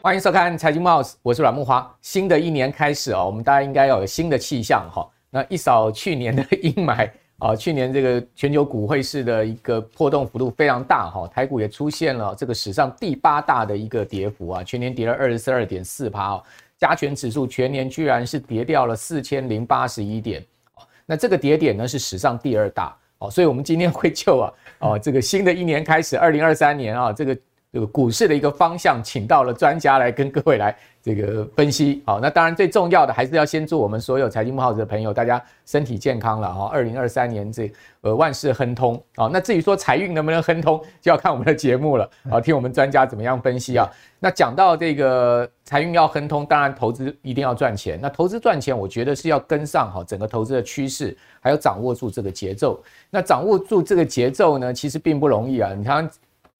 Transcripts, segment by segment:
欢迎收看《财经早》，我是阮木花。新的一年开始啊，我们大家应该要有新的气象哈。那一扫去年的阴霾啊，去年这个全球股汇市的一个波动幅度非常大哈，台股也出现了这个史上第八大的一个跌幅啊，全年跌了二十二点四趴，加权指数全年居然是跌掉了四千零八十一点，那这个跌点呢是史上第二大哦，所以我们今天会就啊哦这个新的一年开始，二零二三年啊这个。这个股市的一个方向，请到了专家来跟各位来这个分析。好，那当然最重要的还是要先祝我们所有财经慕 House 的朋友，大家身体健康了哈。二零二三年这呃万事亨通。好，那至于说财运能不能亨通，就要看我们的节目了。好，听我们专家怎么样分析啊。那讲到这个财运要亨通，当然投资一定要赚钱。那投资赚钱，我觉得是要跟上哈整个投资的趋势，还有掌握住这个节奏。那掌握住这个节奏呢，其实并不容易啊。你看。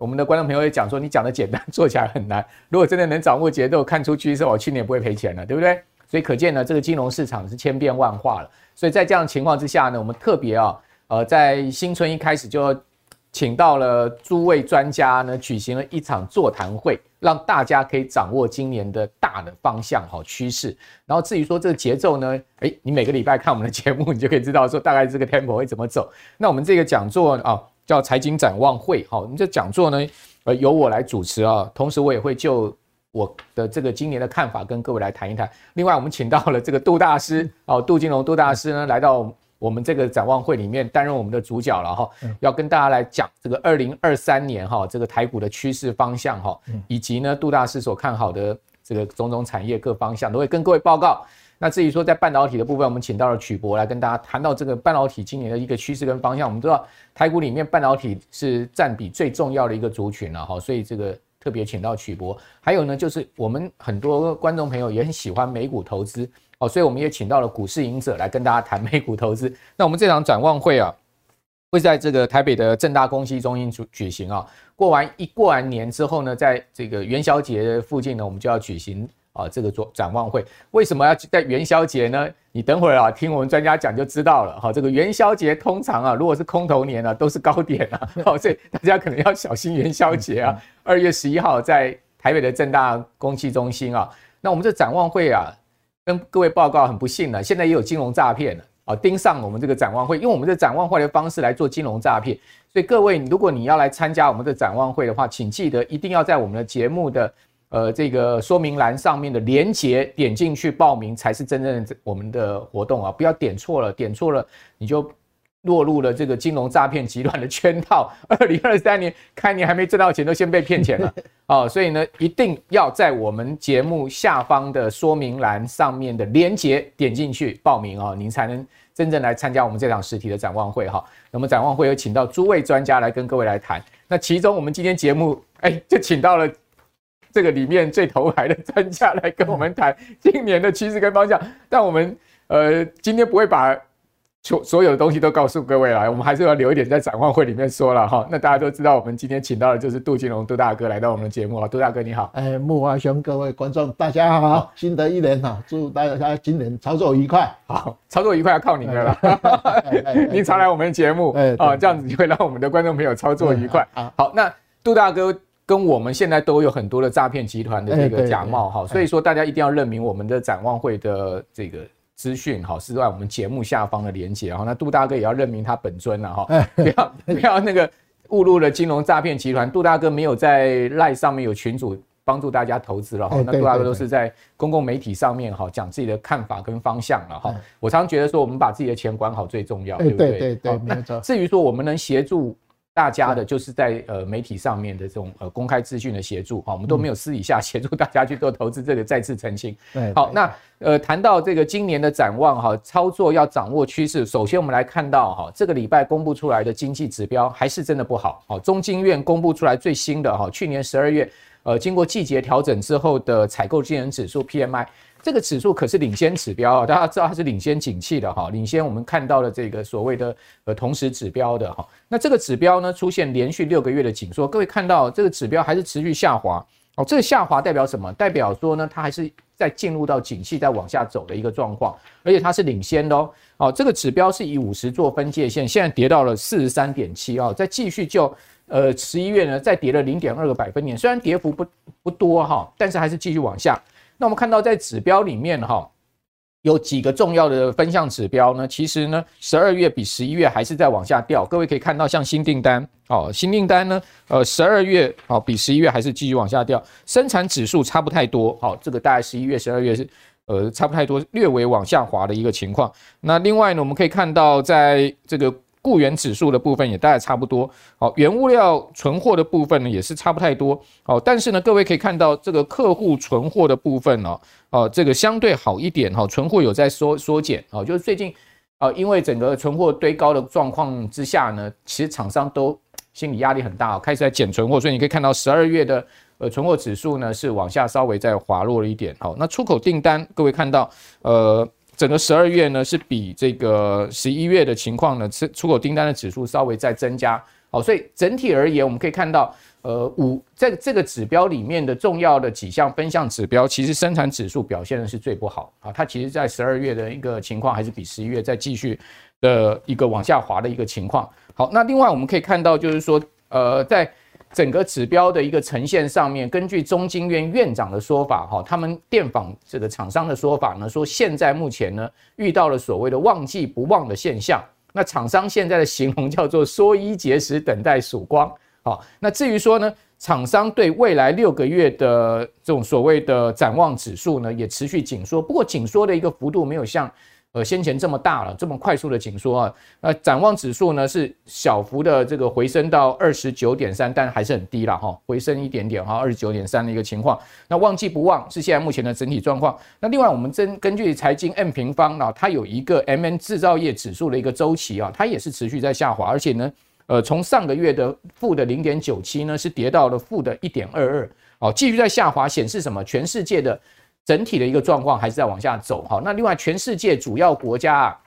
我们的观众朋友也讲说，你讲的简单，做起来很难。如果真的能掌握节奏，看出趋势，我去年不会赔钱了，对不对？所以可见呢，这个金融市场是千变万化了。所以在这样的情况之下呢，我们特别啊，呃，在新春一开始就请到了诸位专家呢，举行了一场座谈会，让大家可以掌握今年的大的方向、好趋势。然后至于说这个节奏呢，诶，你每个礼拜看我们的节目，你就可以知道说大概这个 tempo 会怎么走。那我们这个讲座啊。叫财经展望会，好，我们这讲座呢，呃，由我来主持啊，同时我也会就我的这个今年的看法跟各位来谈一谈。另外，我们请到了这个杜大师，哦，杜金龙杜大师呢，来到我们这个展望会里面担任我们的主角了哈，要跟大家来讲这个二零二三年哈，这个台股的趋势方向哈，以及呢杜大师所看好的这个种种产业各方向，都会跟各位报告。那至于说在半导体的部分，我们请到了曲博来跟大家谈到这个半导体今年的一个趋势跟方向。我们知道台股里面半导体是占比最重要的一个族群了哈，所以这个特别请到曲博。还有呢，就是我们很多观众朋友也很喜欢美股投资哦，所以我们也请到了股市隐者来跟大家谈美股投资。那我们这场展望会啊，会在这个台北的正大公西中心举举行啊。过完一过完年之后呢，在这个元宵节附近呢，我们就要举行。啊，这个做展望会为什么要在元宵节呢？你等会儿啊，听我们专家讲就知道了。哈，这个元宵节通常啊，如果是空头年啊，都是高点啊，好，所以大家可能要小心元宵节啊。二月十一号在台北的正大公器中心啊，那我们这展望会啊，跟各位报告很不幸呢，现在也有金融诈骗了啊，盯上我们这个展望会，用我们这展望会的方式来做金融诈骗。所以各位，如果你要来参加我们的展望会的话，请记得一定要在我们的节目的。呃，这个说明栏上面的连接点进去报名才是真正的我们的活动啊！不要点错了，点错了你就落入了这个金融诈骗集团的圈套。二零二三年开年还没挣到钱，都先被骗钱了啊！所以呢，一定要在我们节目下方的说明栏上面的连接点进去报名啊，您才能真正来参加我们这场实体的展望会哈。那么展望会有请到诸位专家来跟各位来谈，那其中我们今天节目哎就请到了。这个里面最头牌的专家来跟我们谈今年的趋势跟方向，但我们呃今天不会把所所有的东西都告诉各位来，我们还是要留一点在展望会里面说了哈。那大家都知道，我们今天请到的就是杜金龙杜大哥来到我们的节目啊，杜大哥你好。哎，木华兄，各位观众大家好，好，新的一年哈，祝大家今年操作愉快。好，操作愉快要靠你们了，您常来我们的节目，啊，这样子就会让我们的观众朋友操作愉快。好，那杜大哥。跟我们现在都有很多的诈骗集团的这个假冒哈，所以说大家一定要认明我们的展望会的这个资讯哈，是在我们节目下方的连接哈。那杜大哥也要认明他本尊了哈，不要 不要那个误入了金融诈骗集团。杜大哥没有在赖上面有群主帮助大家投资了哈，那杜大哥都是在公共媒体上面哈讲自己的看法跟方向了哈。我常觉得说我们把自己的钱管好最重要，对不对？对对对，没错。至于说我们能协助。大家的就是在呃媒体上面的这种呃公开资讯的协助哈，我们都没有私底下协助大家去做投资，这个再次澄清。好，那呃谈到这个今年的展望哈，操作要掌握趋势，首先我们来看到哈，这个礼拜公布出来的经济指标还是真的不好。好，中经院公布出来最新的哈，去年十二月呃经过季节调整之后的采购经理人指数 PMI。这个指数可是领先指标啊，大家知道它是领先景气的哈，领先我们看到的这个所谓的呃同时指标的哈。那这个指标呢出现连续六个月的紧缩，各位看到这个指标还是持续下滑哦，这个下滑代表什么？代表说呢，它还是在进入到景气在往下走的一个状况，而且它是领先的哦。哦，这个指标是以五十做分界线，现在跌到了四十三点七啊，再继续就呃十一月呢再跌了零点二个百分点，虽然跌幅不不多哈，但是还是继续往下。那我们看到在指标里面哈。有几个重要的分项指标呢？其实呢，十二月比十一月还是在往下掉。各位可以看到，像新订单，哦，新订单呢，呃，十二月哦比十一月还是继续往下掉。生产指数差不太多，好，这个大概十一月、十二月是呃差不太多，略微往下滑的一个情况。那另外呢，我们可以看到，在这个。雇员指数的部分也大概差不多，好，原物料存货的部分呢也是差不太多，好，但是呢，各位可以看到这个客户存货的部分哦，哦，这个相对好一点哈，存货有在缩缩减，哦，就是最近，啊，因为整个存货堆高的状况之下呢，其实厂商都心理压力很大，开始在减存货，所以你可以看到十二月的呃存货指数呢是往下稍微再滑落了一点，好，那出口订单各位看到，呃。整个十二月呢，是比这个十一月的情况呢，出出口订单的指数稍微再增加，好，所以整体而言，我们可以看到，呃，五在这个指标里面的重要的几项分项指标，其实生产指数表现的是最不好啊，它其实在十二月的一个情况，还是比十一月再继续的一个往下滑的一个情况。好，那另外我们可以看到，就是说，呃，在整个指标的一个呈现上面，根据中经院院长的说法，哈，他们电访这个厂商的说法呢，说现在目前呢遇到了所谓的旺季不旺的现象，那厂商现在的形容叫做缩衣节食，等待曙光，好，那至于说呢，厂商对未来六个月的这种所谓的展望指数呢，也持续紧缩，不过紧缩的一个幅度没有像。呃，先前这么大了，这么快速的紧缩啊，那展望指数呢是小幅的这个回升到二十九点三，但还是很低了哈，回升一点点哈，二十九点三的一个情况。那旺季不旺是现在目前的整体状况。那另外我们根根据财经 M 平方啊，它有一个 MN 制造业指数的一个周期啊，它也是持续在下滑，而且呢，呃，从上个月的负的零点九七呢，是跌到了负的一点二二，哦，继续在下滑，显示什么？全世界的。整体的一个状况还是在往下走，哈。那另外，全世界主要国家啊，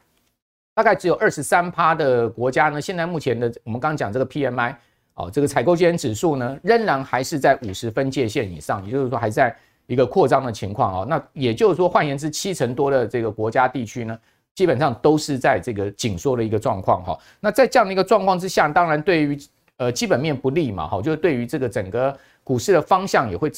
大概只有二十三趴的国家呢，现在目前的我们刚讲这个 PMI 哦，这个采购经理指数呢，仍然还是在五十分界线以上，也就是说还在一个扩张的情况哦。那也就是说，换言之，七成多的这个国家地区呢，基本上都是在这个紧缩的一个状况哈。那在这样的一个状况之下，当然对于呃基本面不利嘛，哈，就是对于这个整个。股市的方向也会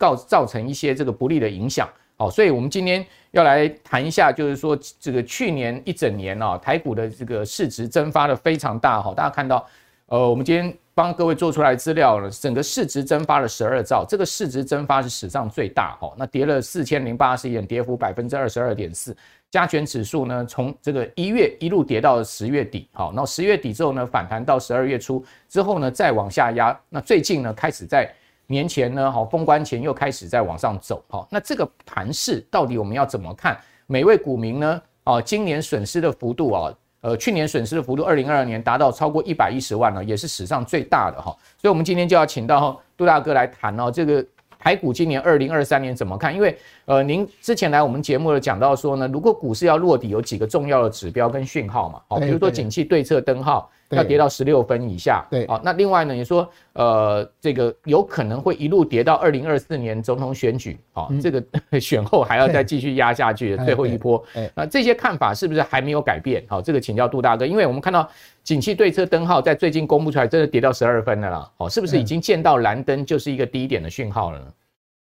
造造成一些这个不利的影响，好，所以我们今天要来谈一下，就是说这个去年一整年啊，台股的这个市值蒸发的非常大哈，大家看到，呃，我们今天帮各位做出来资料了，整个市值蒸发了十二兆，这个市值蒸发是史上最大哈，那跌了四千零八十一点，跌幅百分之二十二点四，加权指数呢从这个一月一路跌到十月底，好，那十月底之后呢反弹到十二月初之后呢再往下压，那最近呢开始在。年前呢，好，封关前又开始在往上走，好，那这个盘势到底我们要怎么看？每位股民呢，啊，今年损失的幅度啊，呃，去年损失的幅度，二零二二年达到超过一百一十万了，也是史上最大的哈，所以我们今天就要请到杜大哥来谈哦，这个台股今年二零二三年怎么看？因为呃，您之前来我们节目有讲到说呢，如果股市要落底，有几个重要的指标跟讯号嘛，好，比如说景气对策灯号。要跌到十六分以下，对，好，那另外呢，你说，呃，这个有可能会一路跌到二零二四年总统选举，好，这个 选后还要再继续压下去最后一波，那这些看法是不是还没有改变？好，这个请教杜大哥，因为我们看到景气对策灯号在最近公布出来，真的跌到十二分了啦，好，是不是已经见到蓝灯，就是一个低点的讯号了呢？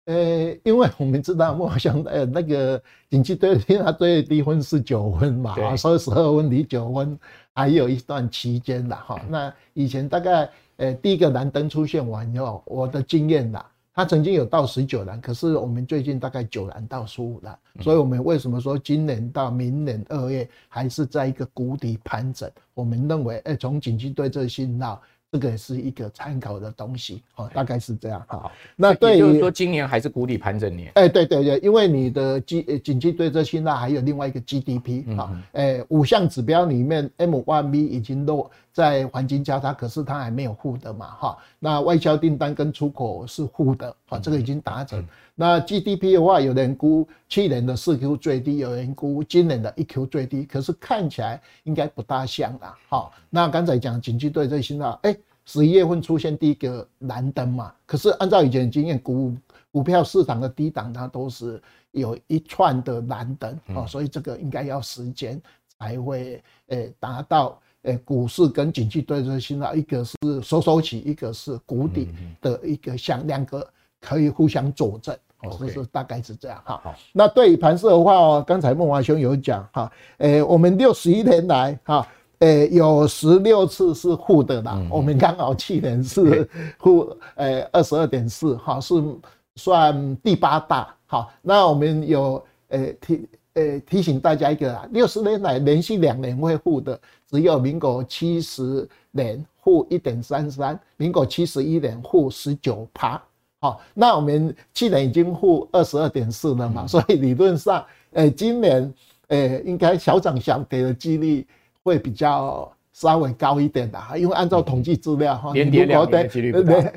呃，因为我们知道，我想呃，那个景气对策它最低分是九分嘛，所以十二分离九分。还有一段期间的哈，那以前大概呃第一个蓝灯出现完以后，我的经验啦，它曾经有到十九蓝，可是我们最近大概九蓝到十五蓝，所以我们为什么说今年到明年二月还是在一个谷底盘整？我们认为，哎，从景气对这信号。这个是一个参考的东西哦，大概是这样哈。那对于就是说，今年还是谷底盘整年。哎，对对对，因为你的经经济对这现在还有另外一个 GDP 啊，哎，五项指标里面 M1B 已经落在黄金交叉，可是它还没有负的嘛哈。那外销订单跟出口是负的啊，这个已经达成。那 GDP 的话，有人估去年的四 Q 最低，有人估今年的一 Q 最低，可是看起来应该不大像啦。好，那刚才讲经济对这信号，哎。十一月份出现第一个蓝灯嘛。可是按照以前的经验，股股票市场的低档它都是有一串的蓝灯啊，所以这个应该要时间才会诶达到诶股市跟景气对称信号，一个是收收起，一个是谷底的一个像两个可以互相佐证。哦，是大概是这样哈。好，那对于盘势的话哦，刚才孟华兄有讲哈，诶，我们六十一年来哈，诶，有十六次是负的啦。我们刚好去年是负，诶，二十二点四哈，是算第八大。好，那我们有诶提诶提醒大家一个啊，六十年来连续两年会负的，只有民国七十年负一点三三，民国七十一年负十九趴。好，那我们去年已经负二十二点四了嘛，所以理论上，诶，今年诶应该小涨小跌的几率会比较稍微高一点的，因为按照统计资料哈，年的几率不大，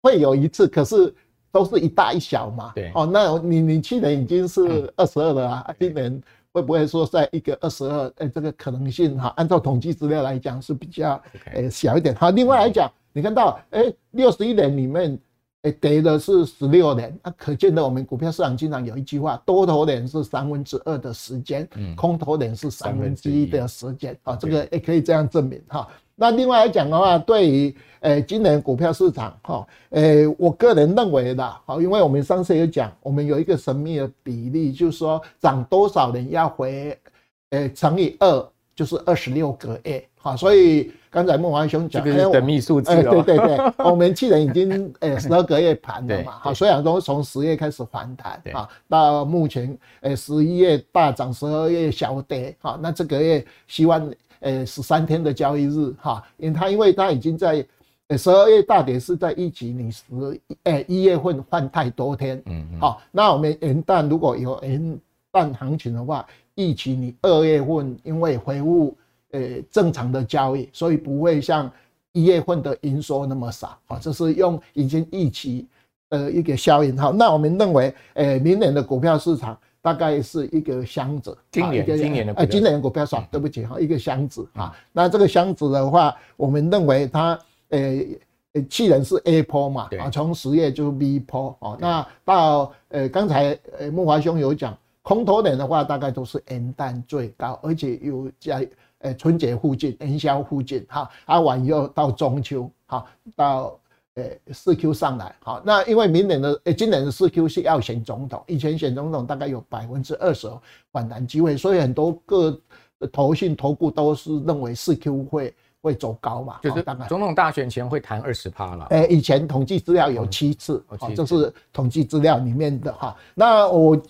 会有一次，可是都是一大一小嘛。对，哦，那你你去年已经是二十二了啊，今年会不会说在一个二十二？诶，这个可能性哈，按照统计资料来讲是比较诶小一点。好，另外来讲，你看到哎六十一年里面。诶，跌的是十六年，那可见的我们股票市场经常有一句话，多头年是三分之二的时间，空头年是三分之一的时间，啊，这个也可以这样证明哈。那另外来讲的话，对于诶今年股票市场哈，诶我个人认为的，好，因为我们上次有讲，我们有一个神秘的比例，就是说涨多少年要回，诶乘以二，就是二十六个月，好，所以。刚才孟华兄讲，这个神秘数字哦，对对对，我们去年已经诶十二个月盘了嘛，好，虽然说从十月开始反弹啊，到目前诶十一月大涨，十二月小跌，好，那这个月希望诶十三天的交易日哈，因为它因为它已经在诶十二月大跌是在一级，你十诶一月份换太多天，嗯，好，那我们元旦如果有元旦行情的话，一级你二月份因为回复。呃，正常的交易，所以不会像一月份的营收那么少啊。这是用已经预期的一个效应。好，那我们认为，呃，明年的股票市场大概是一个箱子。今年，今年的呃，今年的股票少，对不起哈，一个箱子啊。那这个箱子的话，我们认为它，呃，去年是 A 波嘛，啊，从十月就是 B 波哦。那到呃，刚才呃，木华兄有讲，空头年的话，大概都是元旦最高，而且有在。诶，春节附近，元宵附近，哈，啊完以后到中秋，哈，到诶四 Q 上来，好，那因为明年的诶今年的四 Q 是要选总统，以前选总统大概有百分之二十反弹机会，所以很多个投信投顾都是认为四 Q 会会走高嘛，就是总统大选前会谈二十趴了。诶，以前统计资料有七次，好，这是统计资料里面的哈，那我。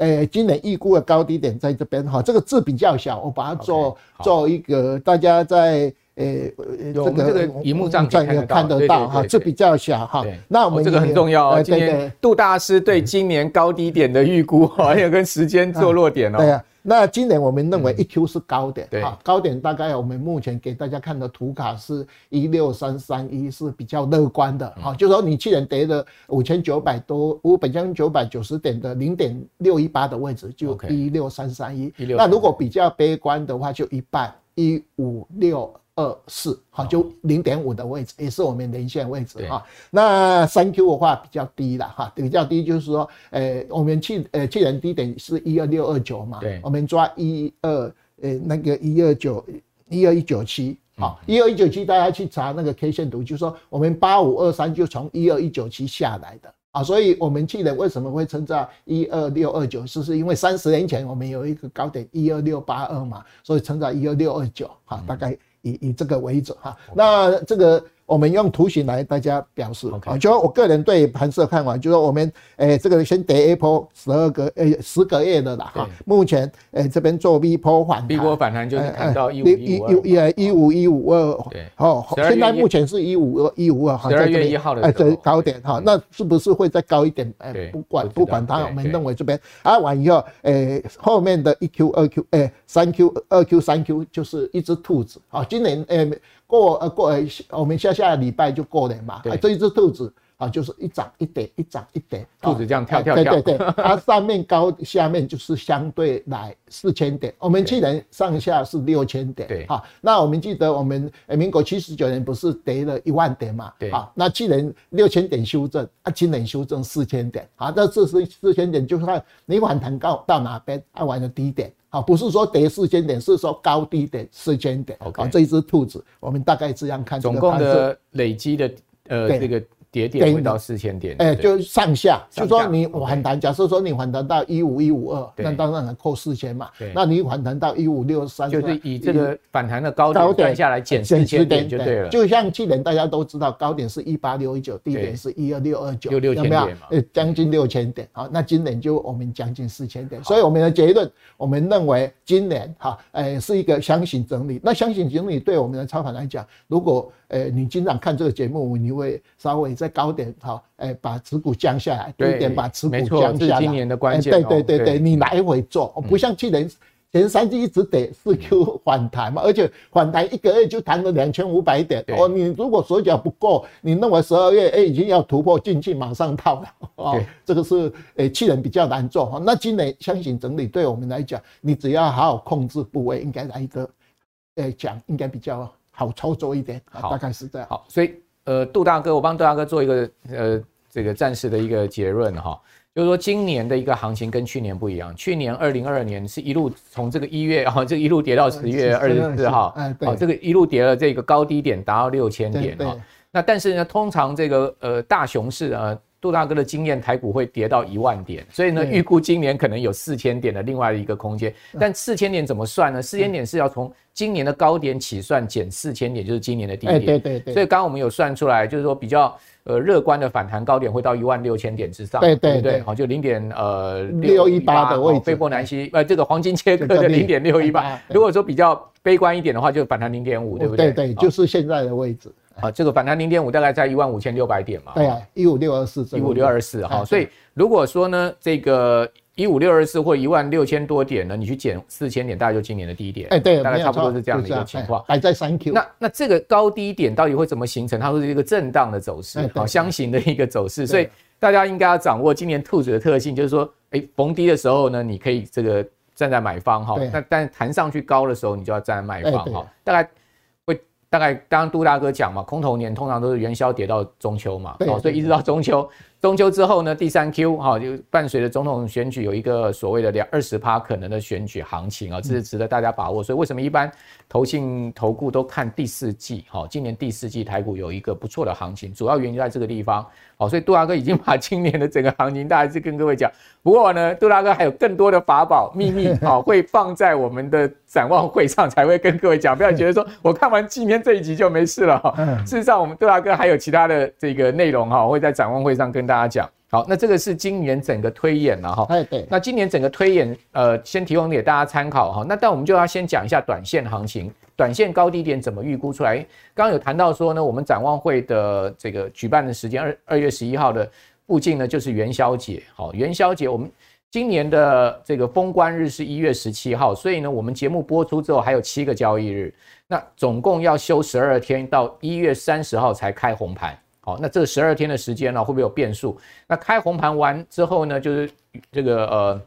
诶、欸，今年预估的高低点在这边哈，这个字比较小，我把它做做一个，大家在诶、欸、这个荧幕上看看得到哈，这比较小哈。那我们、哦、这个很重要哦。今天杜大师对今年高低点的预估，还有跟时间做落点哦。对啊。那今年我们认为一 Q 是高点，嗯、高点大概我们目前给大家看的图卡是一六三三一，是比较乐观的，好、嗯，就是说你去年跌了五千九百多，五百将近九百九十点的零点六一八的位置就一六三三一，那如果比较悲观的话，就一半一五六。二四好，就零点五的位置，也是我们连线位置哈。那三 Q 的话比较低了哈，比较低就是说，呃，我们去呃去年低点是一二六二九嘛，对，我们抓一二呃那个一二九一二一九七，好，一二一九七大家去查那个 K 线图，就是说我们八五二三就从一二一九七下来的。啊，所以我们去年为什么会称在一二六二九，是是因为三十年前我们有一个高点一二六八二嘛，所以称在一二六二九，哈，大概。以以这个为准哈，那这个。我们用图形来大家表示。啊，就说我个人对盘势的看法，就是说我们诶这个先跌 A 波十二个诶十个月的啦哈，目前诶这边做 B 波反弹，B 波反弹就是看到一五一五一五一五二，对，哦，现在目前是一五二一五二，十二月一号的哎这高点哈，那是不是会再高一点？哎，不管不管它，我们认为这边。啊完以后诶后面的一 Q 二 Q 诶三 Q 二 Q 三 Q 就是一只兔子。啊，今年诶。过呃过呃，我们下下礼拜就过年嘛，这一只兔子啊，就是一涨一跌，一涨一跌，兔子这样跳跳跳。对对对，它上面高，下面就是相对来四千点。我们去年上下是六千点。对，好，那我们记得我们民国七十九年不是跌了一万点嘛？对，好，那去年六千点修正，啊，今年修正四千点，好，那这是四千点，就是看你反弹高到哪边，啊，玩的低点，好，不是说跌四千点，是说高低点四千点。好，这一只兔子，我们大概这样看，总共的累积的呃这个。跌点会到四千点，哎，就上下，就说你反弹，假设说你反弹到一五一五二，那当然扣四千嘛。那你反弹到一五六三，就是以这个反弹的高点算下来减四千点就对了。就像去年大家都知道，高点是一八六一九，低点是一二六二九，有没有？呃，将近六千点。好，那今年就我们将近四千点。所以我们的结论，我们认为今年哈，哎，是一个箱型整理。那箱型整理对我们的操盘来讲，如果呃你经常看这个节目，你会稍微。在高点哈，哎，把持股降下来，低点把持股降下来。是今年的关键。对对对对，你来回做，不像去年前三季一直跌，四 Q 反弹嘛，而且反弹一个月就弹了两千五百点。哦，你如果手脚不够，你认为十二月哎已经要突破进去，马上套了哦，这个是哎去年比较难做哈。那今年箱型整理对我们来讲，你只要好好控制部位，应该来一个哎讲应该比较好操作一点。好，大概是这样。好，所以。呃，杜大哥，我帮杜大哥做一个呃这个暂时的一个结论哈，就是说今年的一个行情跟去年不一样，去年二零二二年是一路从这个一月哈，这一路跌到十月二十四号，啊，这个一路跌了这个高低点达到六千点哈，那但是呢，通常这个呃大熊市啊。杜大哥的经验，台股会跌到一万点，所以呢，预估今年可能有四千点的另外一个空间。但四千点怎么算呢？四千点是要从今年的高点起算，减四千点就是今年的低点。对对对。所以刚刚我们有算出来，就是说比较呃乐观的反弹高点会到一万六千点之上。对对对。好，就零点呃六一八的位置。斐波南西呃这个黄金切割的零点六一八。如果说比较悲观一点的话，就反弹零点五，对不对？对对，就是现在的位置。啊，这个反弹零点五大概在一万五千六百点嘛。对啊，一五六二四，一五六二四哈。所以如果说呢，这个一五六二四或一万六千多点呢，你去减四千点，大概就今年的低点。哎，对，大概差不多是这样的一个情况。摆在三 Q。那那这个高低点到底会怎么形成？它会是一个震荡的走势，好，箱型的一个走势。所以大家应该要掌握今年兔子的特性，就是说，哎，逢低的时候呢，你可以这个站在买方哈。那但弹上去高的时候，你就要站在卖方哈。大概。大概刚刚杜大哥讲嘛，空头年通常都是元宵跌到中秋嘛，哦，所以一直到中秋，中秋之后呢，第三 Q 哈，就伴随着总统选举有一个所谓的两二十趴可能的选举行情啊，这是值得大家把握。所以为什么一般投信投顾都看第四季？哈，今年第四季台股有一个不错的行情，主要原因就在这个地方。好，所以杜大哥已经把今年的整个行情大概是跟各位讲。不过呢，杜大哥还有更多的法宝秘密啊，会放在我们的展望会上才会跟各位讲。不要觉得说 我看完今天这一集就没事了哈。事实上，我们杜大哥还有其他的这个内容哈，会在展望会上跟大家讲。好，那这个是今年整个推演了哈。哎，对。那今年整个推演，呃，先提供给大家参考哈。那但我们就要先讲一下短线行情。短线高低点怎么预估出来？刚刚有谈到说呢，我们展望会的这个举办的时间二二月十一号的附近呢，就是元宵节。好，元宵节我们今年的这个封关日是一月十七号，所以呢，我们节目播出之后还有七个交易日，那总共要休十二天，到一月三十号才开红盘。好，那这十二天的时间呢，会不会有变数？那开红盘完之后呢，就是这个呃，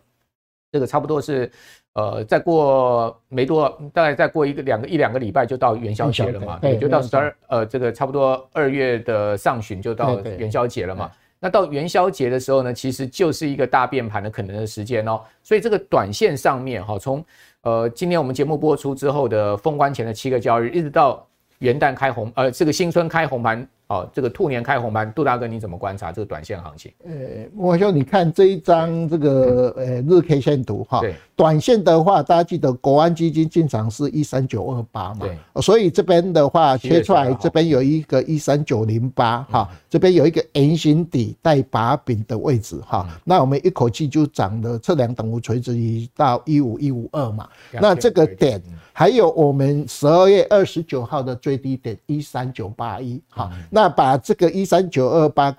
这个差不多是。呃，再过没多，大概再过一个两个一两个礼拜就到元宵节了嘛，对，就到十二呃，这个差不多二月的上旬就到元宵节了嘛。那到元宵节的时候呢，其实就是一个大变盘的可能的时间哦。所以这个短线上面哈，从呃今天我们节目播出之后的封关前的七个交易日，一直到元旦开红，呃，这个新春开红盘。哦，这个兔年开红盘，杜大哥你怎么观察这个短线行情？呃，我说你看这一张这个呃日 K 线图哈，对，短线的话，大家记得国安基金进场是一三九二八嘛，对，所以这边的话切出来，这边有一个一三九零八哈，这边有一个圆形底带把柄的位置哈，那我们一口气就涨了测量等幅垂直移到一五一五二嘛，那这个点还有我们十二月二十九号的最低点一三九八一哈，那。那把这个一三九二八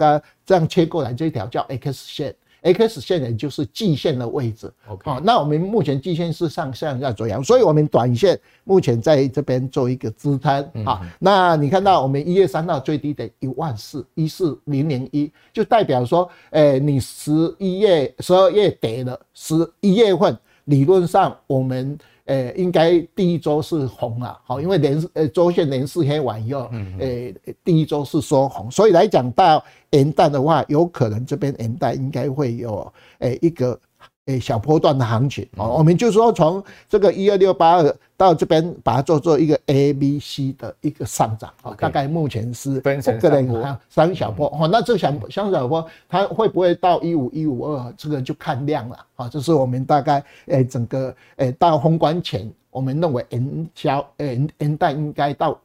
这样切过来，这条叫 X 线，X 线也就是季线的位置。好，那我们目前季线是上向下走扬，所以我们短线目前在这边做一个支撑。好、嗯，那你看到我们一月三号最低点一万四一四零零一，就代表说，诶，你十一月、十二月跌了，十一月份理论上我们。呃，应该第一周是红了，好，因为连呃周线连四黑完以后，呃，第一周是收红，所以来讲到元旦的话，有可能这边元旦应该会有呃一个。诶，小波段的行情哦，我们就说从这个一二六八二到这边，把它做做一个 A、B、C 的一个上涨啊，大概目前是分成三波，三小波哦。那这小三小波它会不会到一五一五二？这个就看量了啊。这是我们大概诶整个诶到宏观前，我们认为 N 交诶元旦应该到。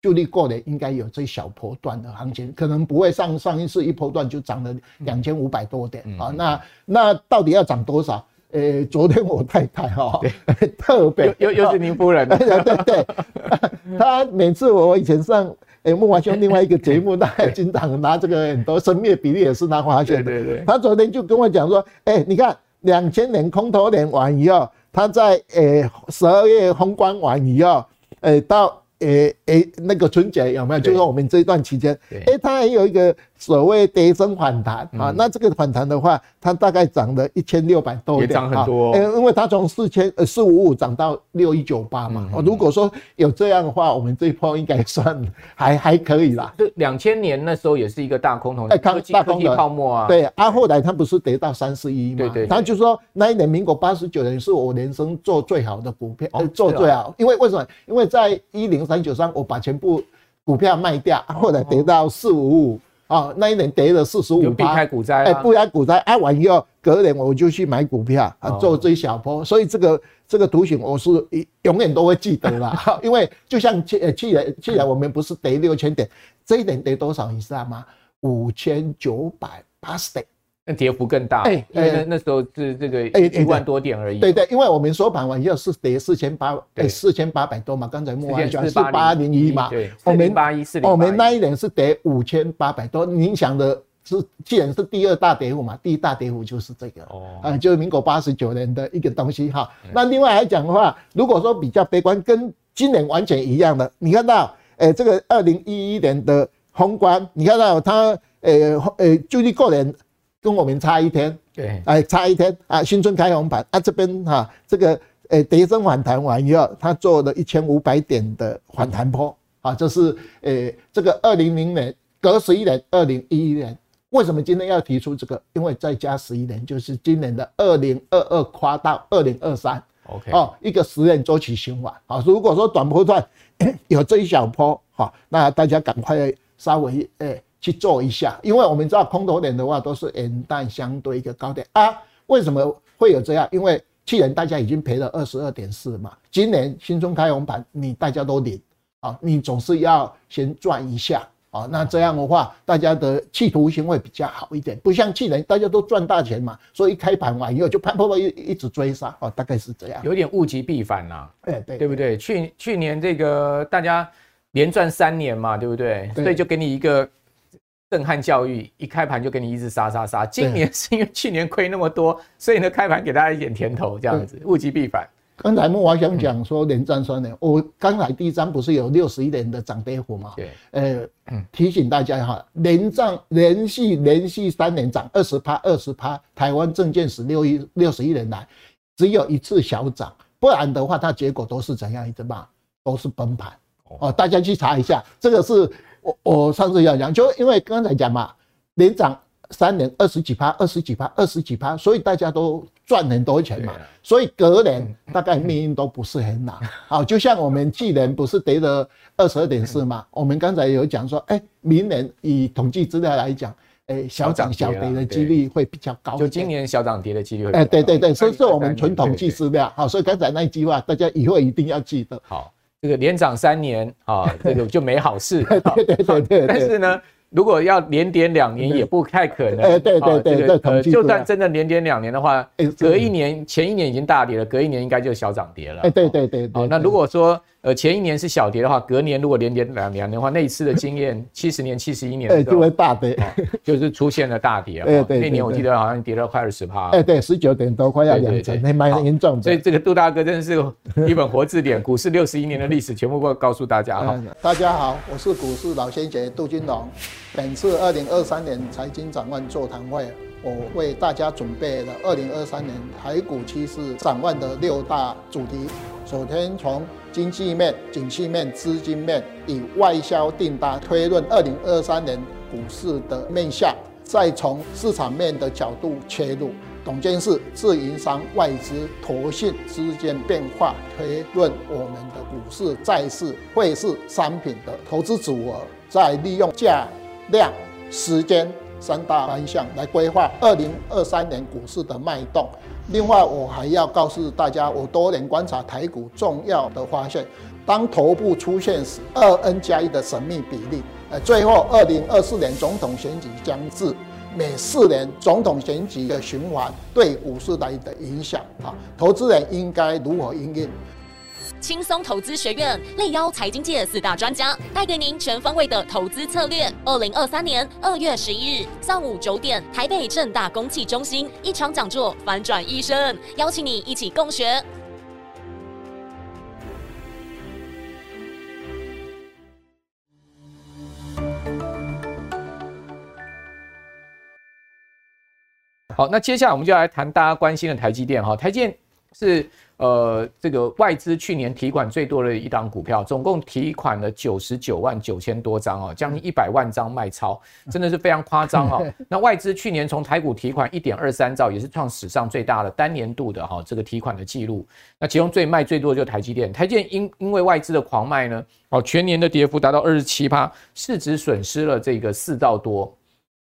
旧历过年应该有这小波段的行情，可能不会上上一次一波段就涨了两千五百多点啊、嗯。那那到底要涨多少？呃、欸，昨天我太太哈，特别又又是您夫人，对 对对，他 每次我以前上诶慕驊兄另外一个节目，他还经常拿这个很多生命比例也是他发现的。对对对，他昨天就跟我讲说，哎、欸，你看两千年空头年完以后，他在诶十二月封关完以后，诶、欸、到。诶、欸、诶、欸，那个春节有没有？就是说我们这一段期间，诶、欸，它还有一个所谓跌升反弹啊。那这个反弹的话，它大概涨了一千六百多点，涨很多。呃，因为它从四千呃四五五涨到六一九八嘛。如果说有这样的话，我们这一波应该算还 还可以啦。就两千年那时候也是一个大空头，哎，大空头泡沫啊。对啊，后来它不是跌到三四一嘛？对对。他就说那一年民国八十九年是我人生做最好的股票，做最好。因为为什么？因为在一零。三九三，我把全部股票卖掉，后来跌到四五五啊，那一年跌了四十五，避开股灾，哎，避开股灾，挨完以后，隔年我就去买股票啊，做追小波，所以这个这个图形我是永远都会记得啦，因为就像去去年去年我们不是跌六千点，这一点跌多少你知道吗？五千九百八十点。那跌幅更大，哎，因为那那时候是这个一万多点而已。对对，因为我们收盘完以后是跌四千八，哎，四千八百多嘛。刚才慕驊讲是八零一嘛，对，我们八一四零，我们那一年是跌五千八百多。您想的是，既然是第二大跌幅嘛，第一大跌幅就是这个哦，啊，就是民国八十九年的一个东西哈。那另外来讲的话，如果说比较悲观，跟今年完全一样的，你看到，哎，这个二零一一年的宏观，你看到它，呃呃，就地过年。跟我们差一天，对，哎，差一天啊！新春开红盘啊，这边哈、啊，这个诶，跌升反弹完以后，它做了一千五百点的反弹波啊，这是诶，这个二零零年隔十一年，二零一一年，为什么今天要提出这个？因为再加十一年，就是今年的二零二二跨到二零二三，OK，哦，一个十年周期循环啊。如果说短波段 有这一小波，哈，那大家赶快稍微诶。去做一下，因为我们知道空头点的话都是元旦相对一个高点啊。为什么会有这样？因为去年大家已经赔了二十二点四嘛，今年新春开红盘，你大家都领啊，你总是要先赚一下啊。那这样的话，大家的企图心会比较好一点，不像去年大家都赚大钱嘛，所以一开盘完以后就啪啪啪一一直追杀啊，大概是这样。有点物极必反呐、啊，哎对，对，对不对？去去年这个大家连赚三年嘛，对不对？所以就给你一个。震撼教育，一开盘就给你一直杀杀杀。今年是因为去年亏那么多，所以呢开盘给大家一点甜头，这样子物极必反。刚才木华想讲说连战三年，我刚才第一张不是有六十一年的涨跌幅吗？对，呃，提醒大家哈，连涨连续连续三年涨二十趴二十趴，台湾证券史六一六十一年来只有一次小涨，不然的话它结果都是怎样一直骂，都是崩盘。哦，大家去查一下，这个是。我我上次要讲，就因为刚才讲嘛，连涨三年二十几趴，二十几趴，二十几趴，所以大家都赚很多钱嘛。所以隔年大概命运都不是很好。好，就像我们去年不是跌了二十二点四嘛？我们刚才有讲说，哎，明年以统计资料来讲，哎，小涨小跌的几率会比较高。就今年小涨跌的几率会。哎，对对对，所以是我们纯统计资料。好，所以刚才那一句话，大家以后一定要记得。好。这个连涨三年啊，这个就没好事。对对对对。但是呢，如果要连跌两年也不太可能。哎，对对对对。就算真的连跌两年的话，隔一年前一年已经大跌了，隔一年应该就小涨跌了。哎，对对对。好，那如果说呃，前一年是小跌的话，隔年如果连跌两两年的话，那一次的经验，七十年、七十一年，哎，就会大跌，就是出现了大跌啊。对对，那年我记得好像跌了快二十趴。哎，对，十九点多，快要两成，还蛮严重的。所以这个杜大哥真的是一本活字典，股市六十一年的历史全部会告诉大家哈。大家好，我是股市老先生杜金龙，本次二零二三年财经展望座谈会。我为大家准备了二零二三年台股趋势展望的六大主题。首先从经济面、景气面、资金面，以外销订单推论二零二三年股市的面向，再从市场面的角度切入，董监事、自营商、外资、投信之间变化推论我们的股市、债市、汇市、商品的投资组合，再利用价、量、时间。三大方向来规划二零二三年股市的脉动。另外，我还要告诉大家，我多年观察台股重要的发现：当头部出现时，二 N 加一的神秘比例。呃，最后，二零二四年总统选举将至，每四年总统选举的循环对股市来的影响啊，投资人应该如何应应？轻松投资学院力邀财经界四大专家，带给您全方位的投资策略。二零二三年二月十一日上午九点，台北正大公器中心一场讲座，反转一生，邀请你一起共学。好，那接下来我们就来谈大家关心的台积电哈，台积电是。呃，这个外资去年提款最多的一档股票，总共提款了九十九万九千多张哦，将近一百万张卖超，真的是非常夸张哦。那外资去年从台股提款一点二三兆，也是创史上最大的单年度的哈这个提款的记录。那其中最卖最多的就是台积电，台积电因因为外资的狂卖呢，哦，全年的跌幅达到二十七趴，市值损失了这个四兆多。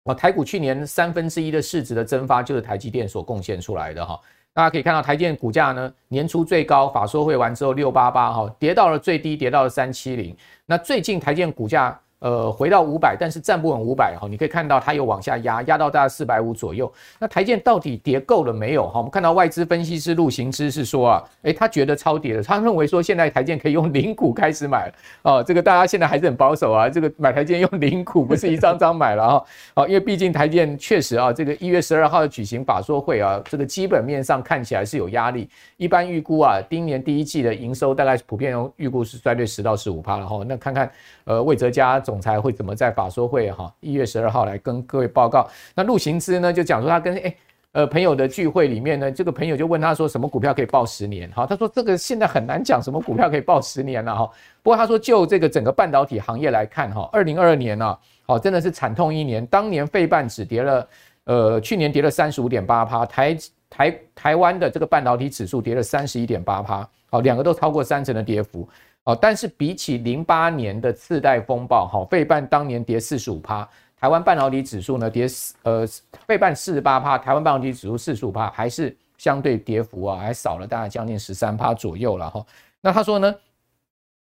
哦，台股去年三分之一的市值的蒸发就是台积电所贡献出来的哈。大家可以看到，台积电股价呢，年初最高，法说会完之后六八八哈，跌到了最低，跌到了三七零。那最近台建股价。呃，回到五百，但是站不稳五百哈，你可以看到它又往下压，压到大概四百五左右。那台建到底跌够了没有哈？我们看到外资分析师陆行之是说啊，诶，他觉得超跌了，他认为说现在台建可以用零股开始买哦。这个大家现在还是很保守啊，这个买台建用零股不是一张张买了哈。好，因为毕竟台建确实啊，这个一月十二号的举行法说会啊，这个基本面上看起来是有压力。一般预估啊，今年第一季的营收大概普遍预估是衰退十到十五趴了哈。那看看呃魏哲家。总裁会怎么在法说会哈一月十二号来跟各位报告？那陆行之呢就讲说他跟诶呃朋友的聚会里面呢，这个朋友就问他说什么股票可以报十年？哈，他说这个现在很难讲什么股票可以报十年了哈。不过他说就这个整个半导体行业来看哈，二零二二年呢，好真的是惨痛一年。当年费半只跌了，呃去年跌了三十五点八趴，台台台湾的这个半导体指数跌了三十一点八趴，好两个都超过三成的跌幅。但是比起零八年的次贷风暴，哈，费半当年跌四十五趴，台湾半导体指数呢跌四，呃，费半四十八趴，台湾半导体指数四十五趴，还是相对跌幅啊，还少了大概将近十三趴左右了哈。那他说呢，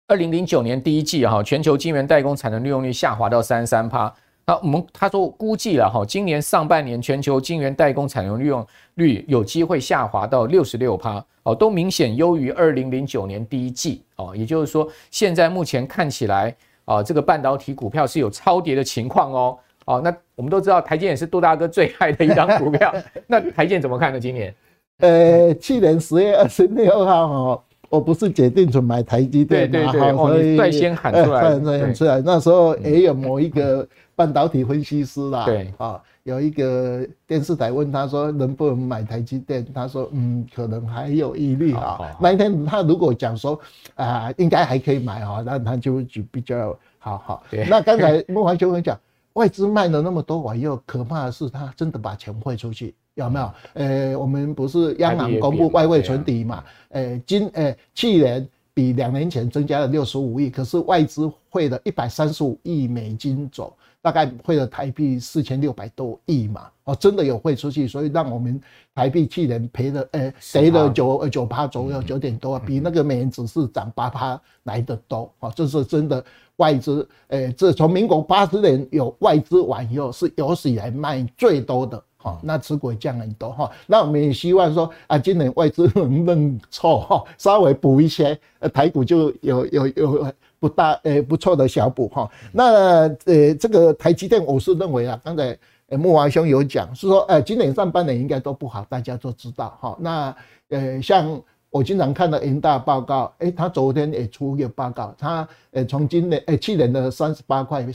二零零九年第一季哈，全球晶圆代工产能利用率下滑到三十三趴。那我们他说估计了哈，今年上半年全球晶圆代工产能利用率有机会下滑到六十六趴哦，都明显优于二零零九年第一季哦，也就是说现在目前看起来啊，这个半导体股票是有超跌的情况哦哦，那我们都知道台积电也是杜大哥最爱的一张股票，那台积电怎么看呢？今年？呃，去年十月二十六号哦，我不是决定准买台积电嘛，对所以率先喊出来，喊出来，那时候也有某一个。半导体分析师啦，对啊，有一个电视台问他说能不能买台积电，他说嗯，可能还有疑虑啊。那一天他如果讲说啊，应该还可以买啊，那他就就比较好好。那刚才孟华兄讲，外资卖了那么多碗，又可怕的是他真的把钱汇出去，有没有？呃，我们不是央行公布外汇存底嘛？呃，今呃去年比两年前增加了六十五亿，可是外资汇了一百三十五亿美金走。大概汇了台币四千六百多亿嘛，哦，真的有汇出去，所以让我们台币去年赔了，呃，赔了九呃九趴左右，九点多，比那个美元指数涨八趴来的多，哦，这是真的外资，呃，这从民国八十年有外资玩以后是有史以来卖最多的，哈，那持股降很多哈。那我们也希望说啊，今年外资能认错哈，稍微补一些，呃，台股就有有有不大呃不错的小补哈。那呃这个台积电，我是认为啊，刚才呃木华兄有讲是说，呃今年上半年应该都不好，大家都知道哈。那呃像。我经常看到元大报告，诶，他昨天也出一个报告，他诶从今年诶去年的三十八块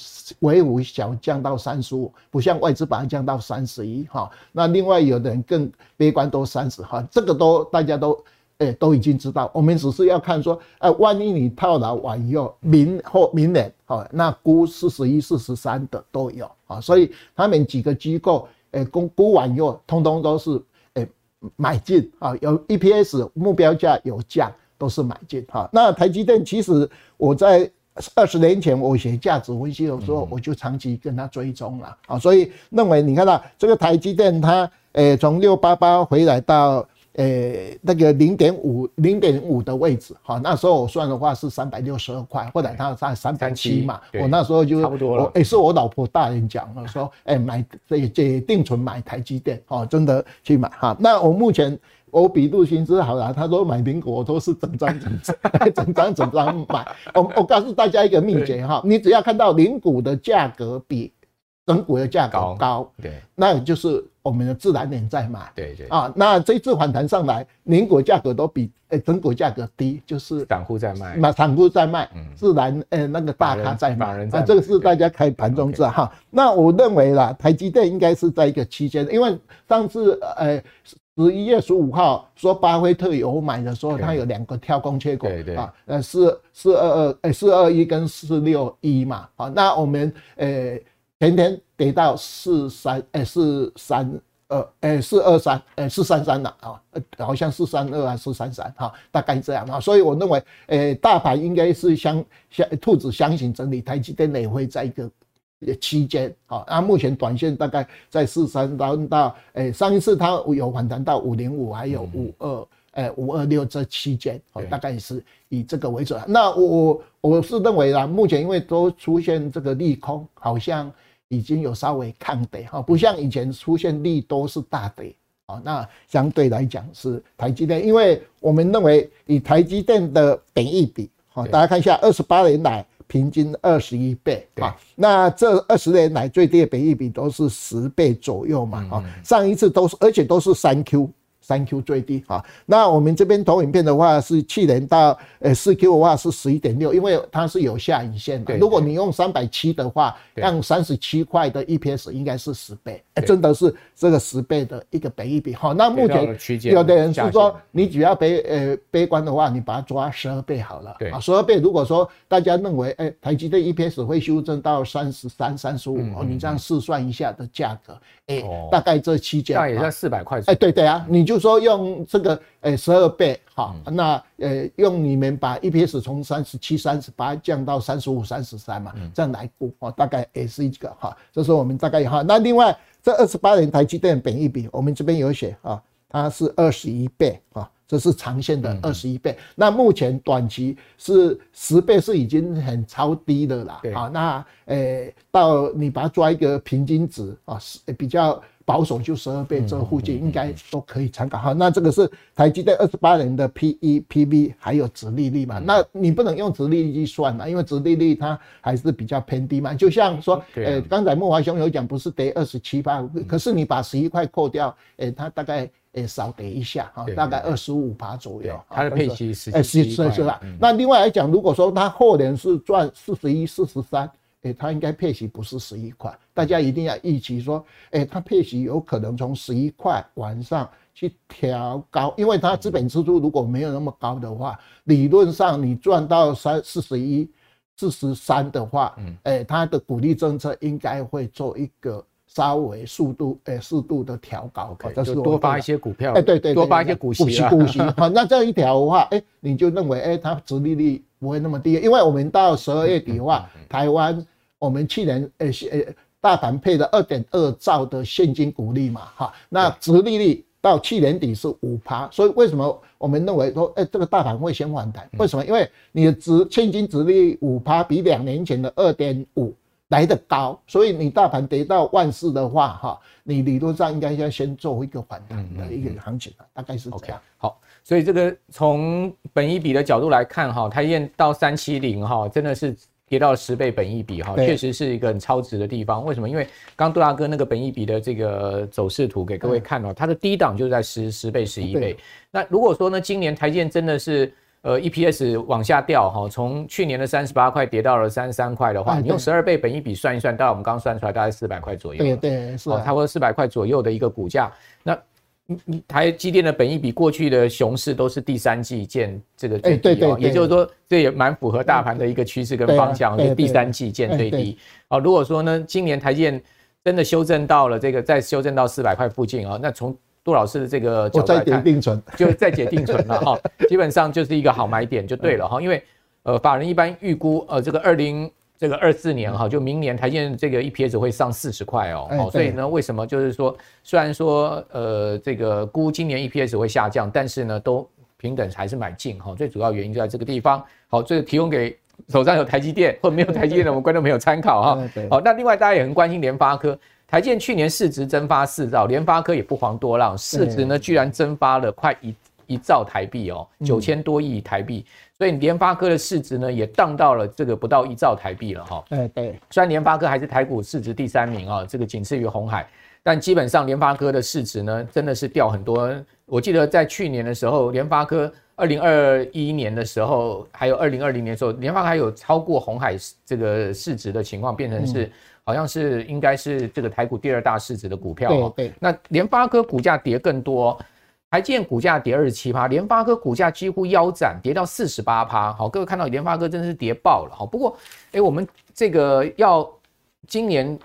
微幅小降到三十五，不像外资把它降到三十一哈。那另外有的人更悲观都三十哈，这个都大家都诶都已经知道，我们只是要看说，呃，万一你套牢完以后，明后明年哈，那估四十一、四十三的都有啊，所以他们几个机构诶估估完以后，通通都是。买进啊，有 EPS 目标价有降，都是买进哈。那台积电其实我在二十年前我写价值分析的时候，我就长期跟他追踪了啊，所以认为你看到这个台积电它诶从六八八回来到。呃、欸，那个零点五零点五的位置，哈，那时候我算的话是三百六十二块，后来它在三百七嘛，我那时候就差不多了。也、欸、是我老婆大人讲了，说，哎、欸，买这这定存买台积电，哦，真的去买哈。那我目前我比杜新之好了，他说买苹果我都是整张整张 整张整张买。我我告诉大家一个秘诀哈，你只要看到零股的价格比整股的价格高，对，那就是。我们的自然人在买，对对。啊，那这一次反弹上来，零股价格都比诶整股价格低，就是散户在卖，那散户在卖，自然诶那个大咖在买，啊，这个是大家开盘中知哈。那我认为啦，台积电应该是在一个区间，因为上次呃十一月十五号说巴菲特有买的时候，他有两个跳空缺口，啊，呃四四二二诶四二一跟四六一嘛，啊，那我们呃。前天跌到四三，哎，四三二，哎，四二三，哎，四三三了啊，好像四三二还是四三三，哈，大概这样啊，所以我认为，哎，大盘应该是相相兔子箱型整理，台积电也会在一个期间，啊，那目前短线大概在四三到到，哎，上一次它有反弹到五零五，还有五二，哎，五二六这期间，大概是以这个为准。那我我是认为啦，目前因为都出现这个利空，好像。已经有稍微抗跌哈，不像以前出现利多是大跌啊。那相对来讲是台积电，因为我们认为以台积电的本益比，哈，大家看一下，二十八年来平均二十一倍啊。那这二十年来最低的本益比都是十倍左右嘛啊。上一次都是，而且都是三 Q。三 Q 最低啊，那我们这边投影片的话是去年到呃四 Q 的话是十一点六，因为它是有下影线的。如果你用三百七的话，按三十七块的 EPS 应该是十倍，真的是这个十倍的一个本益比。哈，那目前有的人是说你只要悲呃悲观的话，你把它抓十二倍好了。对啊，十二倍如果说大家认为哎台积电 EPS 会修正到三十三、三十五，你这样试算一下的价格，哎，大概这期间，那也在四百块。哎，对对啊，你就。说用这个哎十二倍哈，那呃用你们把 EPS 从三十七、三十八降到三十五、三十三嘛，这样来估哦，大概也是一个哈，这是我们大概哈。那另外这二十八年台积电本益比，我们这边有写啊，它是二十一倍啊，这是长线的二十一倍。那目前短期是十倍是已经很超低的啦啊。那诶到你把它抓一个平均值啊，是比较。保守就十二倍，这附近应该都可以参考哈。那这个是台积电二十八年的 P E P B 还有殖利率嘛？那你不能用殖利率去算嘛，因为殖利率它还是比较偏低嘛。就像说，呃，刚才慕驊兄有讲，不是跌二十七趴，可是你把十一块扣掉，诶，它大概诶少跌一下哈，大概二十五趴左右。它的配息是诶是是是吧？那另外来讲，如果说它后年是赚四十一、四十三。诶、欸，它应该配息不是十一块，大家一定要预期说，诶、欸，它配息有可能从十一块往上去调高，因为它资本支出如果没有那么高的话，理论上你赚到三四十一、四十三的话，诶、欸，它的鼓励政策应该会做一个稍微速度诶适度的调高，就，是多发一些股票，诶，对对对，多发一些股息，股息，好，那这样一调的话，诶、欸，你就认为，诶、欸，它殖利率不会那么低，因为我们到十二月底的话，台湾。我们去年呃呃大盘配了二点二兆的现金股利嘛哈，那殖利率到去年底是五趴，所以为什么我们认为说，哎，这个大盘会先反弹？为什么？因为你的值现金殖利率五趴比两年前的二点五来得高，所以你大盘跌到万四的话，哈，你理论上应该要先做一个反弹的一个行情，大概是这样。Okay, 好，所以这个从本一比的角度来看，哈，台积电到三七零，哈，真的是跌到十倍本益比，哈，确实是一个很超值的地方。为什么？因为刚杜大哥那个本益比的这个走势图给各位看哦，它的低档就是在十十倍、十一倍。那如果说呢，今年台建真的是呃，EPS 往下掉哈，从去年的三十八块跌到了三十三块的话，你用十二倍本益比算一算，大概我们刚算出来大概四百块左右。对对，是差不多四百块左右的一个股价。那台积电的本益比过去的熊市都是第三季见这个最低，对对，也就是说这也蛮符合大盘的一个趋势跟方向，就第三季见最低。哦，如果说呢，今年台积电真的修正到了这个再修正到四百块附近啊，那从杜老师的这个角度来看，再解定存，就再解定存了哈，基本上就是一个好买点就对了哈，因为呃，法人一般预估呃这个二零这个二四年哈，就明年台积电这个 EPS 会上四十块哦，所以呢，为什么就是说虽然说呃这个估今年 EPS 会下降，但是呢都平等还是买进哈，最主要原因就在这个地方。好，这个提供给手上有台积电或者没有台积电的我们观众朋友参考哈。好，那另外大家也很关心联发科。台积电去年市值蒸发四兆，联发科也不遑多让，市值呢居然蒸发了快一一兆台币哦，九千多亿台币，所以联发科的市值呢也荡到了这个不到一兆台币了哈。对对，虽然联发科还是台股市值第三名啊，这个仅次于红海，但基本上联发科的市值呢真的是掉很多。我记得在去年的时候，联发科二零二一年的时候，还有二零二零年的时候，联发科还有超过红海这个市值的情况，变成是。好像是应该是这个台股第二大市值的股票哦。对，那联发科股价跌更多，台积电股价跌二十七趴，联发科股价几乎腰斩，跌到四十八趴。好，各位看到联发科真的是跌爆了。好，不过哎，我们这个要今年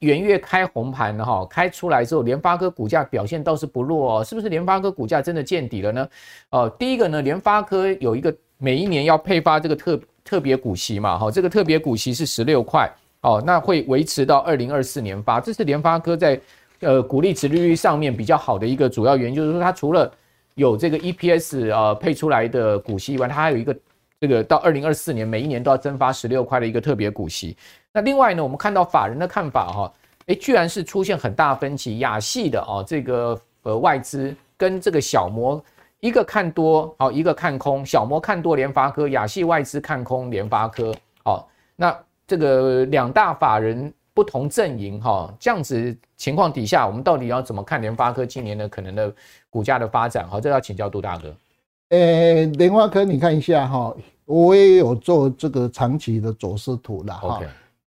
元月开红盘了哈，开出来之后，联发科股价表现倒是不弱哦。是不是联发科股价真的见底了呢？哦，第一个呢，联发科有一个每一年要配发这个特特别股息嘛，哈，这个特别股息是十六块。哦，那会维持到二零二四年发，这是联发科在呃股利殖利率上面比较好的一个主要原因，就是说它除了有这个 EPS 呃配出来的股息以外，它还有一个这个到二零二四年每一年都要增发十六块的一个特别股息。那另外呢，我们看到法人的看法哈，诶，居然是出现很大分歧，亚系的哦这个呃外资跟这个小摩一个看多，好一个看空，小摩看多联发科，亚系外资看空联发科，好那。这个两大法人不同阵营哈，这样子情况底下，我们到底要怎么看联发科今年的可能的股价的发展？好，这要请教杜大哥。呃，联发科你看一下哈，我也有做这个长期的走势图了哈。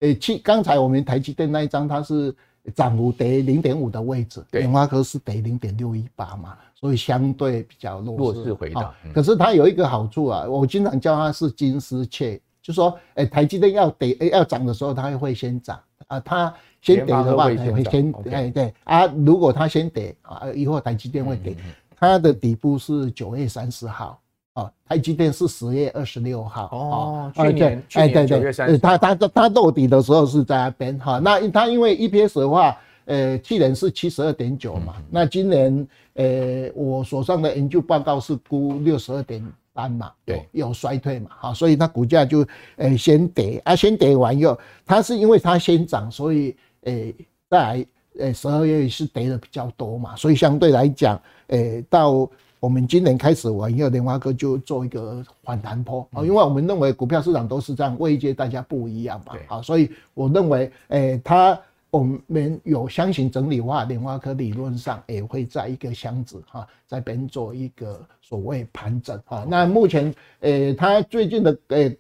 诶，其刚才我们台积电那一张，它是涨幅跌零点五的位置，联发科是跌零点六一八嘛，所以相对比较弱势，弱势回档。可是它有一个好处啊，我经常叫它是金丝雀。就说，哎，台积电要跌，要涨的时候，它会先涨啊。他先跌的话，它会先，哎，对啊。如果他先跌啊，以后台积电会跌。它的底部是九月三十号啊，台积电是十月二十六号。哦，去年，哎，对对对，它它它落底的时候是在那边哈。那它因为 EPS 的话，呃，去年是七十二点九嘛，那今年，呃，我手上的研究报告是估六十二点。单嘛，对，有衰退嘛，好，所以它股价就诶先跌啊，先跌完以后，它是因为它先涨，所以诶在诶十二月是跌的比较多嘛，所以相对来讲，诶到我们今年开始完以后，联发科就做一个反弹坡啊，因为我们认为股票市场都是这样，位阶大家不一样嘛，好，所以我认为诶它。我们有箱型整理的话，联发科理论上也会在一个箱子哈，在边做一个所谓盘整哈。那目前，呃，它最近的呃。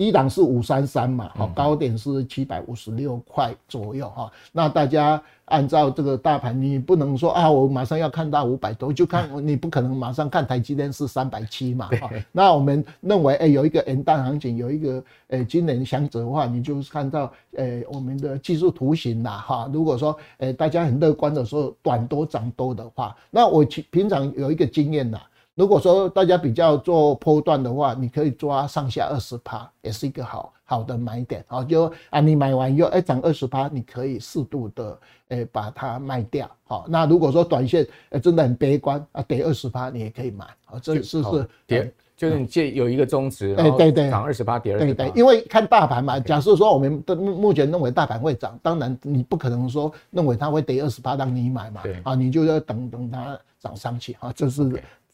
低档是五三三嘛，好，高点是七百五十六块左右哈。那大家按照这个大盘，你不能说啊，我马上要看到五百多，就看你不可能马上看台积电是三百七嘛。那我们认为，哎，有一个 M 大行情，有一个呃今年箱子的话，你就是看到呃我们的技术图形啦哈。如果说呃大家很乐观的时候，短多涨多的话，那我平常有一个经验呐。如果说大家比较做波段的话，你可以抓上下二十趴，也是一个好好的买点。啊。就啊，你买完以后，哎，涨二十趴，你可以适度的诶把它卖掉。好，那如果说短线诶真的很悲观啊，跌二十趴，你也可以买。啊。这是是跌就是你借有一个中值，哎对对，涨二十趴跌二对对，因为看大盘嘛，假设说我们的目前认为大盘会涨，当然你不可能说认为它会跌二十趴让你买嘛，对。啊，你就要等等它涨上去。啊，这是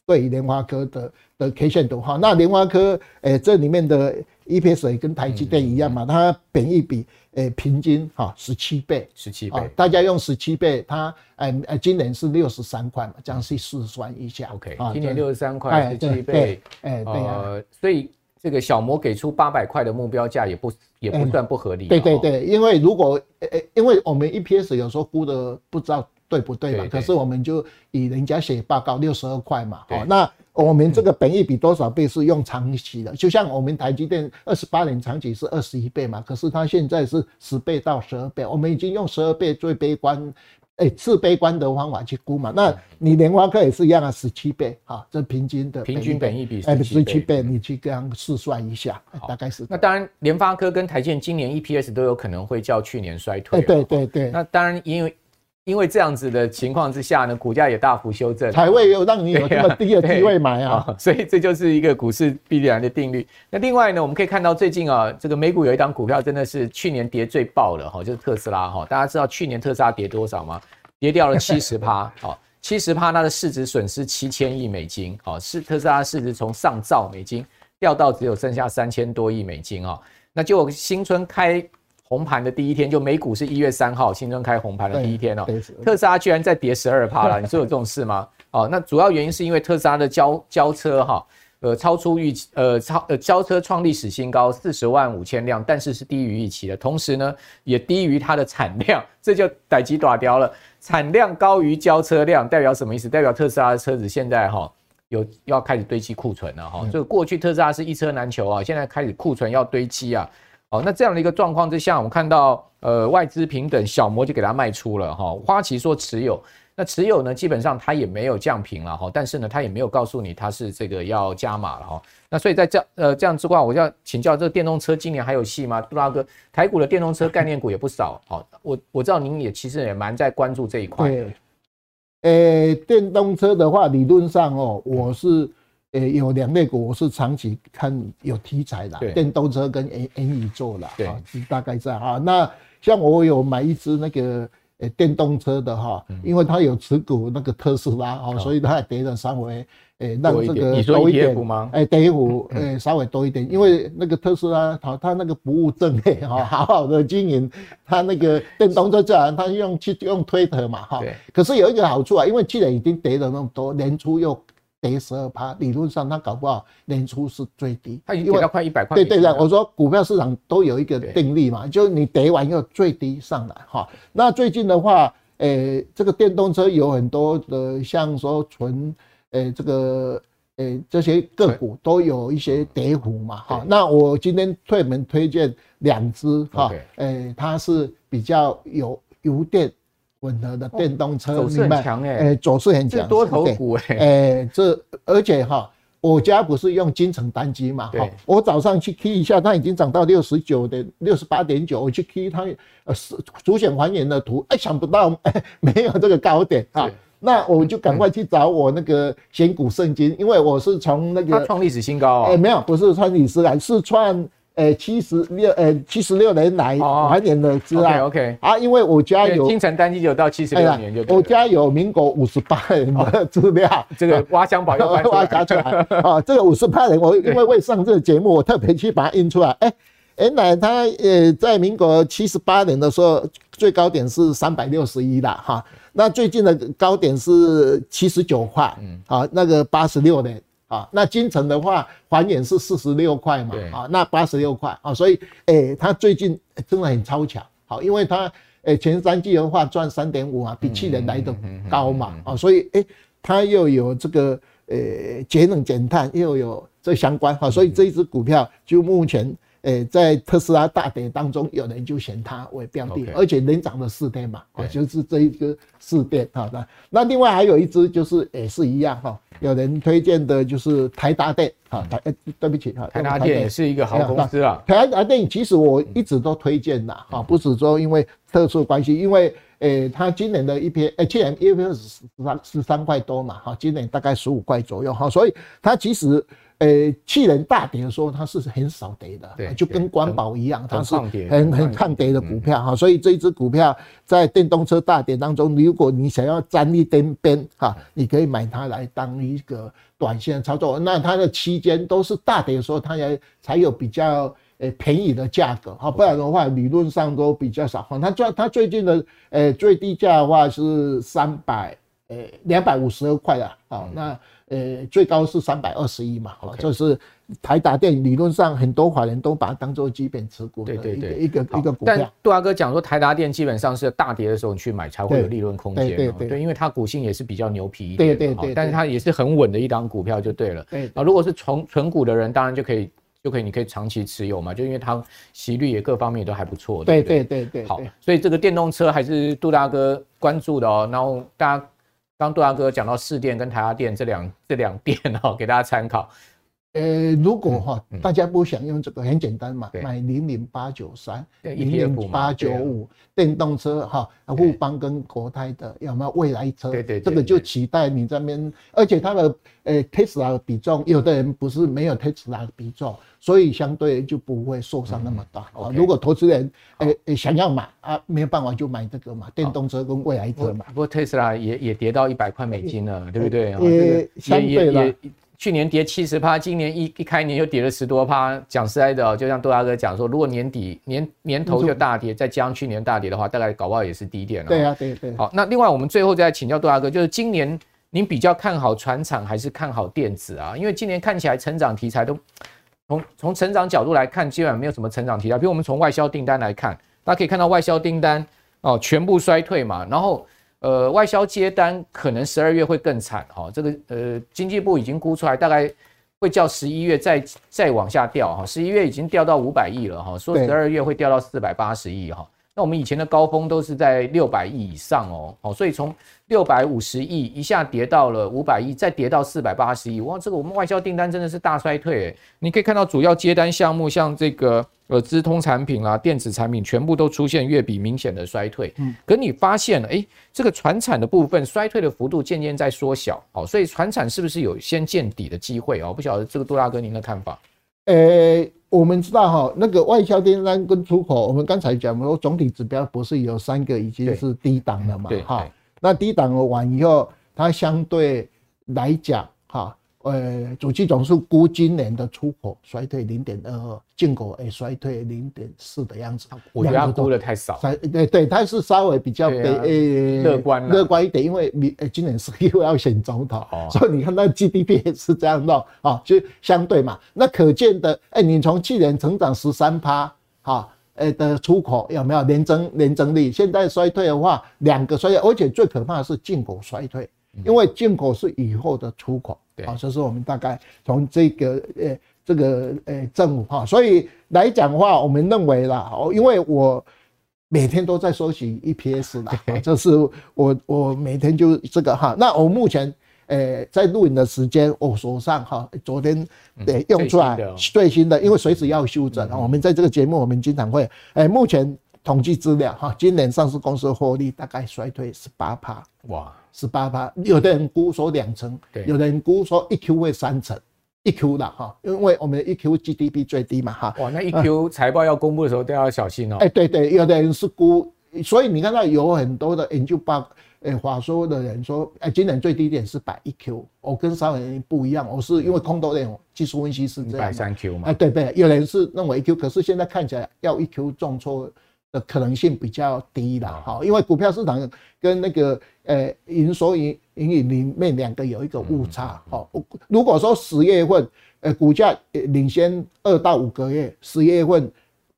对于联发科的的 K 线图哈。那联发科诶这里面的 EPS 也跟台积电一样嘛，它本益比。诶，平均哈十七倍，十七倍，大家用十七倍，它诶诶，今年是六十三块嘛，这样去试算一下。OK，今年六十三块，十七倍，诶，对啊，所以这个小摩给出八百块的目标价也不也不算不合理。对对对，因为如果诶，因为我们 EPS 有时候估的不知道对不对嘛，可是我们就以人家写报告六十二块嘛，哦，那。我们这个本益比多少倍是用长期的，就像我们台积电二十八年长期是二十一倍嘛，可是它现在是十倍到十二倍，我们已经用十二倍最悲观，哎，次悲观的方法去估嘛。那你联发科也是一样啊，十七倍啊，这平均的平均本益比哎十七倍，你去这样试算一下，大概是。那当然，联发科跟台积电今年 EPS 都有可能会较去年衰退。对对对。那当然，因为。因为这样子的情况之下呢，股价也大幅修正，才会有让你有这么低的机会买啊，所以这就是一个股市必然的定律。那另外呢，我们可以看到最近啊，这个美股有一档股票真的是去年跌最爆了哈，就是特斯拉哈。大家知道去年特斯拉跌多少吗？跌掉了七十趴，好，七十趴，它的市值损失七千亿美金，好，是特斯拉市值从上兆美金掉到只有剩下三千多亿美金啊。那就新春开。红盘的第一天，就美股是一月三号新春开红盘的第一天哦，特斯拉居然再跌十二趴了，你说有这种事吗？哦，那主要原因是因为特斯拉的交交车哈，呃，超出预期，呃，超呃交车创历史新高四十万五千辆，但是是低于预期的，同时呢也低于它的产量，这就逮鸡打掉了。产量高于交车量代表什么意思？代表特斯拉的车子现在哈有要开始堆积库存了哈，就过去特斯拉是一车难求啊，现在开始库存要堆积啊。好，那这样的一个状况之下，我们看到，呃，外资平等小摩就给它卖出了哈。花旗说持有，那持有呢，基本上它也没有降平了哈，但是呢，它也没有告诉你它是这个要加码了哈。那所以在这呃这样之外，我就要请教，这个电动车今年还有戏吗？杜大哥，台股的电动车概念股也不少，好，我我知道您也其实也蛮在关注这一块。对，呃，电动车的话，理论上哦，我是。欸，有两类股，我是长期看有题材的，电动车跟元元宇宙的，对，是大概这样啊。那像我有买一支那个诶电动车的哈，因为它有持股那个特斯拉哦，所以它也跌了稍微诶让这个多一点吗？诶，跌幅诶稍微多一点，因为那个特斯拉它它那个不务正业哈，好好的经营，它那个电动车自然，它用去用推特嘛哈。可是有一个好处啊，因为既然已经跌了那么多，年初又。跌十二趴，理论上它搞不好年初是最低，它已经跌到快一百块。对对对，我说股票市场都有一个定律嘛，就是你跌完要最低上来哈。那最近的话，诶，这个电动车有很多的，像说纯，诶，这个，诶，这些个股都有一些跌幅嘛哈。那我今天推门推荐两只哈，诶，它是比较有油电。混合的电动车，走势很强哎，哎，走势很强，多头股哎，哎，这而且哈，我家不是用金城单机嘛，哈，我早上去 K 一下，它已经涨到六十九点六十八点九，我去 K 它呃是主选还原的图，哎，想不到哎 没有这个高点啊，那我就赶快去找我那个选股圣经，因为我是从那个创历史新高啊，哎，没有，不是创历史来，是创。诶，七十六，诶，七十六年来还年的资料。OK 啊，因为我家有精诚单机就到七十六年就。我家有民国五十八年的资料，这个挖箱宝要挖挖出来 啊！这个五十八年，我因为为上这个节目，我特别去把它印出来。哎，原来他呃在民国七十八年的时候，最高点是三百六十一了哈。那最近的高点是七十九块，嗯，啊，那个八十六年。啊，那金城的话还原是四十六块嘛，啊，那八十六块啊，所以诶、欸，它最近真的很超强，好，因为它诶前三季的话赚三点五啊，比去年来的高嘛，啊，所以诶、欸，它又有这个诶节能减碳又有这相关哈，所以这一只股票就目前。诶，在特斯拉大跌当中，有人就选它为标的，而且连涨了四天嘛，就是这一个四电哈。那那另外还有一只就是也是一样哈，有人推荐的就是台达电哈，台对不起哈，台达电也是一个好公司啊。台达电其实我一直都推荐的哈，不是说因为特殊关系，因为诶，它今年的一篇，诶，去年 EPS 十三十三块多嘛，哈，今年大概十五块左右，哈，所以它其实。呃，去年大跌的时候，它是很少跌的，对，就跟光宝一样，它是很很抗跌的股票哈。所以这一支股票在电动车大跌当中，如果你想要沾一点边哈，你可以买它来当一个短线操作。那它的期间都是大跌的时候，它也才有比较呃便宜的价格哈，不然的话理论上都比较少哈。它最它最近的呃最低价的话是三百呃两百五十二块啊，好那。呃，最高是三百二十一嘛，好，就是台达电理论上很多法人都把它当做基本持股的一个一个一个股票。但杜大哥讲说，台达电基本上是大跌的时候你去买才会有利润空间，对对对，对，因为它股性也是比较牛皮一点，对对对，但是它也是很稳的一档股票就对了。对啊，如果是纯纯股的人，当然就可以就可以你可以长期持有嘛，就因为它息率也各方面也都还不错。对对对对，好，所以这个电动车还是杜大哥关注的哦，然后大家。刚杜大哥讲到市电跟台大电这两这两电哈，给大家参考。呃，如果哈大家不想用这个，很简单嘛，买零零八九三、零零八九五电动车哈，富邦跟国泰的有没有未来车？对对，这个就期待你这边，而且它的呃特斯拉的比重，有的人不是没有特斯拉的比重，所以相对就不会受伤那么大。如果投资人呃想要买啊，没有办法就买这个嘛，电动车跟未来车嘛。不过特斯拉也也跌到一百块美金了，对不对？也相对了。去年跌七十趴，今年一一开年又跌了十多趴。讲实在的，就像杜大哥讲说，如果年底年年头就大跌，再加上去年大跌的话，大概搞不好也是低点了。对啊，对对。好，那另外我们最后再请教杜大哥，就是今年您比较看好船厂还是看好电子啊？因为今年看起来成长题材都从从成长角度来看，基本上没有什么成长题材。比如我们从外销订单来看，大家可以看到外销订单哦全部衰退嘛，然后。呃，外销接单可能十二月会更惨哈，这个呃，经济部已经估出来，大概会叫十一月再再往下掉哈，十一月已经掉到五百亿了哈，说十二月会掉到四百八十亿哈。那我们以前的高峰都是在六百亿以上哦，好，所以从六百五十亿一下跌到了五百亿，再跌到四百八十亿，哇，这个我们外销订单真的是大衰退诶。你可以看到主要接单项目，像这个呃资通产品啦、电子产品，全部都出现月比明显的衰退。嗯，可你发现了，诶，这个船产的部分衰退的幅度渐渐在缩小，好，所以船产是不是有先见底的机会哦？不晓得这个杜大哥您的看法？呃、欸，我们知道哈，那个外销订单跟出口，我们刚才讲说总体指标不是有三个已经是低档了嘛？哈，那低档完以后，它相对来讲哈。呃，主计总数估今年的出口衰退零点二二，进口也衰退零点四的样子。我觉得他估的太少。对对，它是稍微比较悲呃乐观乐观一点，因为你今年是又要选总统，哦、所以你看那 GDP 也是这样弄啊，就相对嘛。那可见的，哎，你从去年成长十三趴，哈，呃的出口有没有年增年增率？现在衰退的话，两个衰退，而且最可怕的是进口衰退，因为进口是以后的出口。好，这是我们大概从这个呃这个呃政府哈，所以来讲的话，我们认为啦，哦，因为我每天都在收集 EPS 啦，这是我我每天就这个哈。那我目前呃在录影的时间，我手上哈昨天呃用出来最新的，因为随时要修正。我们在这个节目，我们经常会诶目前统计资料哈，今年上市公司获利大概衰退十八趴。哇。十八趴，有的人估说两成，有的人估说一 Q 会三成，一 Q 的哈，因为我们的一 Q GDP 最低嘛哈。哇，那一 Q 财报要公布的时候都要小心哦。哎，对对，有的人是估，所以你看到有很多的研究报，呃，话说的人说，哎，今年最低点是百一 Q，我跟商人不一样，我是因为空头人技术分析是这样。百三 Q 嘛。哎，对对，有人是认为一 Q，可是现在看起来要一 Q 重挫。的可能性比较低了哈，因为股票市场跟那个呃营收盈盈利里面两个有一个误差哈。如果说十月份呃股价领先二到五个月，十月份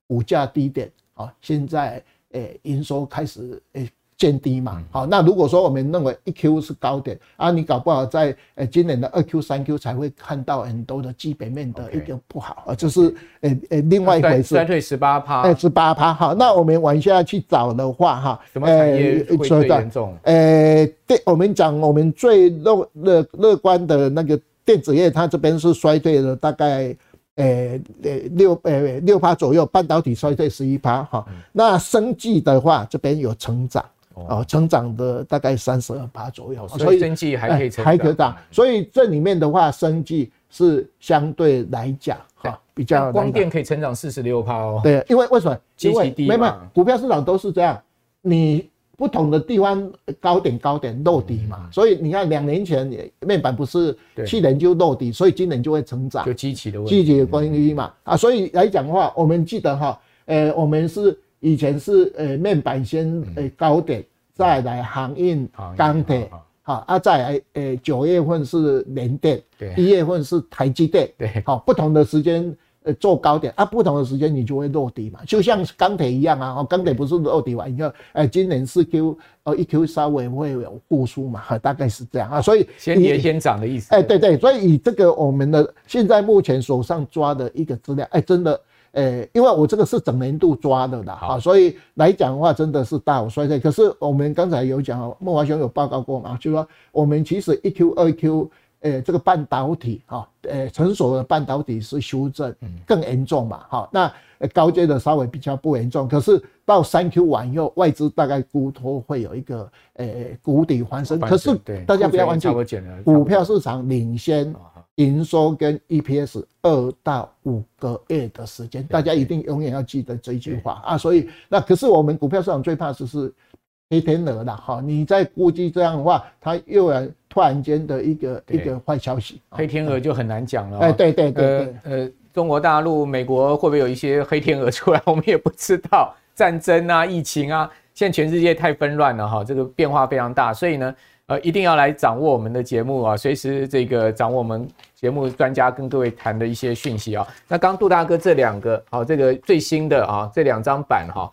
股价低点啊，现在呃营收开始诶。见低嘛，好，那如果说我们认为一 Q 是高点啊，你搞不好在呃今年的二 Q、三 Q 才会看到很多的基本面的一个不好啊，就是呃呃另外一回事。衰退十八趴，哎，十八趴，好，那我们往下去找的话哈，什么产业会最严重？呃，对，我们讲我们最乐乐乐观的那个电子业，它这边是衰退了大概呃呃六呃六趴左右，半导体衰退十一趴哈，那生技的话这边有成长。哦，成长的大概三十二趴左右，所以生计还可以还可以大。所以这里面的话，生计是相对来讲哈比较。光电可以成长四十六趴哦。对，因为为什么？基期低嘛。没有，股票市场都是这样，你不同的地方高点高点落底嘛。所以你看两年前面板不是去年就落底，所以今年就会成长。就积极的问题。基期的关系嘛啊，所以来讲的话，我们记得哈，呃，我们是。以前是呃面板先呃高点，再来航运、钢铁，好啊，再来呃九月份是联电，对，一月份是台积电，对，好，不同的时间呃做高点啊，不同的时间你就会落底嘛，就像钢铁一样啊，哦，钢铁不是落底完以后，哎，今年四 Q 哦一 Q 稍微会有复苏嘛，哈，大概是这样啊，所以先跌先涨的意思，哎，对对，所以以这个我们的现在目前手上抓的一个资料，哎，真的。诶、欸，因为我这个是整年度抓的啦，哈，所以来讲的话，真的是大有衰退。可是我们刚才有讲，孟华兄有报告过嘛，就是说我们其实一 Q、二 Q，诶，这个半导体哈，诶，成熟的半导体是修正更严重嘛，好，那高阶的稍微比较不严重。可是到三 Q 完以后，外资大概估托会有一个诶谷底翻身。可是大家不要忘记，股票市场领先。营收跟 EPS 二到五个月的时间，大家一定永远要记得这一句话啊！所以那可是我们股票市场最怕就是黑天鹅了哈！你在估计这样的话，它又来突然间的一个一个坏消息，黑天鹅就很难讲了。哎，对对对对，呃，中国大陆、美国会不会有一些黑天鹅出来？我们也不知道。战争啊，疫情啊，现在全世界太纷乱了哈，这个变化非常大，所以呢。呃，一定要来掌握我们的节目啊，随时这个掌握我们节目专家跟各位谈的一些讯息啊。那刚杜大哥这两个，好，这个最新的啊，这两张板哈，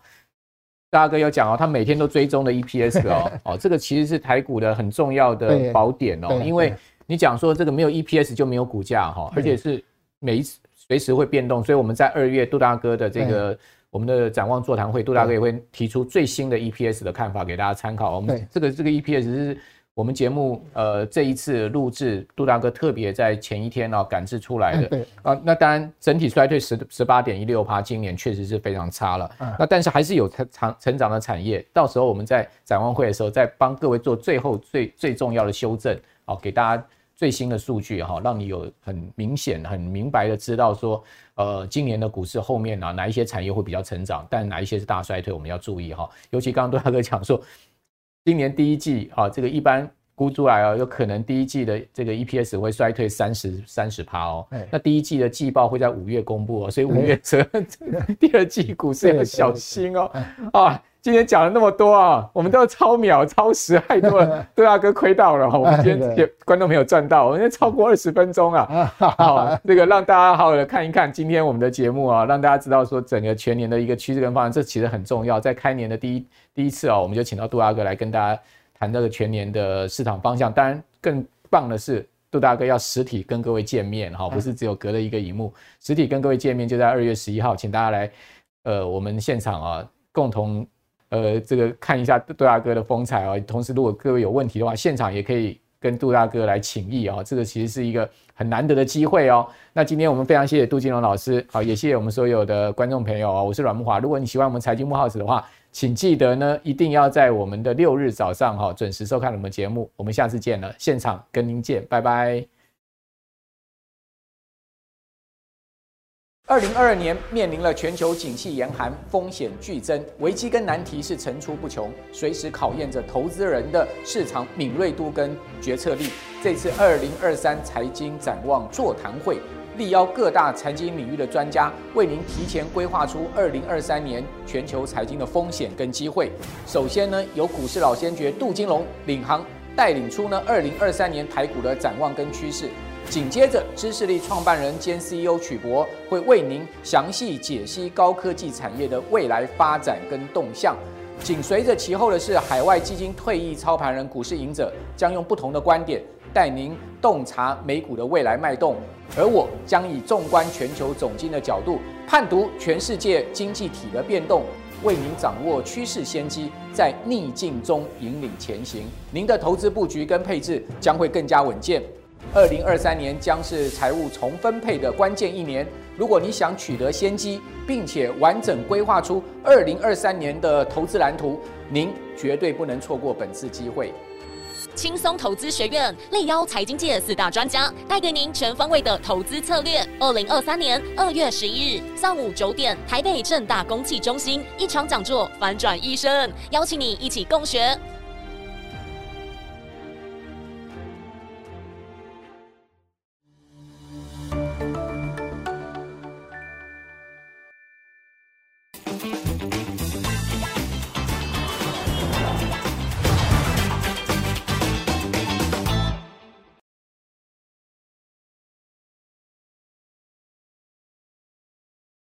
杜大哥有讲哦，他每天都追踪的 EPS 哦，哦，这个其实是台股的很重要的宝典哦，因为你讲说这个没有 EPS 就没有股价哈，而且是每一次随时会变动，所以我们在二月杜大哥的这个我们的展望座谈会，杜大哥也会提出最新的 EPS 的看法给大家参考。我们这个这个 EPS 是。我们节目呃这一次录制，杜大哥特别在前一天呢、哦、感知出来的。对啊，那当然整体衰退十十八点一六趴，今年确实是非常差了。那但是还是有成长成长的产业，到时候我们在展望会的时候再帮各位做最后最最重要的修正，好，给大家最新的数据哈，让你有很明显很明白的知道说，呃，今年的股市后面啊哪一些产业会比较成长，但哪一些是大衰退，我们要注意哈。尤其刚刚杜大哥讲说。今年第一季啊，这个一般估出来啊，有可能第一季的这个 EPS 会衰退三十三十趴哦。那第一季的季报会在五月公布哦，所以五月这 第二季股市要小心哦。啊，今天讲了那么多啊，我们都要超秒超时，太多了，杜大哥亏到了。我们今天观众没有赚到，我们今天超过二十分钟啊。好，这个让大家好好的看一看今天我们的节目啊，让大家知道说整个全年的一个趋势跟方向，这其实很重要，在开年的第一。第一次啊，我们就请到杜大哥来跟大家谈这个全年的市场方向。当然，更棒的是杜大哥要实体跟各位见面哈，不是只有隔了一个荧幕，实体跟各位见面就在二月十一号，请大家来呃我们现场啊，共同呃这个看一下杜大哥的风采啊。同时，如果各位有问题的话，现场也可以跟杜大哥来请益啊。这个其实是一个很难得的机会哦。那今天我们非常谢谢杜金龙老师，好，也谢谢我们所有的观众朋友啊。我是阮木华，如果你喜欢我们财经木 house 的话。请记得呢，一定要在我们的六日早上哈准时收看我们节目。我们下次见了，现场跟您见，拜拜。二零二二年面临了全球景气严寒，风险剧增，危机跟难题是层出不穷，随时考验着投资人的市场敏锐度跟决策力。这次二零二三财经展望座谈会。力邀各大财经领域的专家，为您提前规划出二零二三年全球财经的风险跟机会。首先呢，由股市老先觉杜金龙领航带领出呢二零二三年台股的展望跟趋势。紧接着，知识力创办人兼 CEO 曲博会为您详细解析高科技产业的未来发展跟动向。紧随着其后的是海外基金退役操盘人股市赢者，将用不同的观点带您洞察美股的未来脉动，而我将以纵观全球总经的角度，判读全世界经济体的变动，为您掌握趋势先机，在逆境中引领前行。您的投资布局跟配置将会更加稳健。二零二三年将是财务重分配的关键一年。如果你想取得先机，并且完整规划出二零二三年的投资蓝图，您绝对不能错过本次机会。轻松投资学院力邀财经界四大专家，带给您全方位的投资策略。二零二三年二月十一日上午九点，台北正大公器中心一场讲座，反转一生，邀请你一起共学。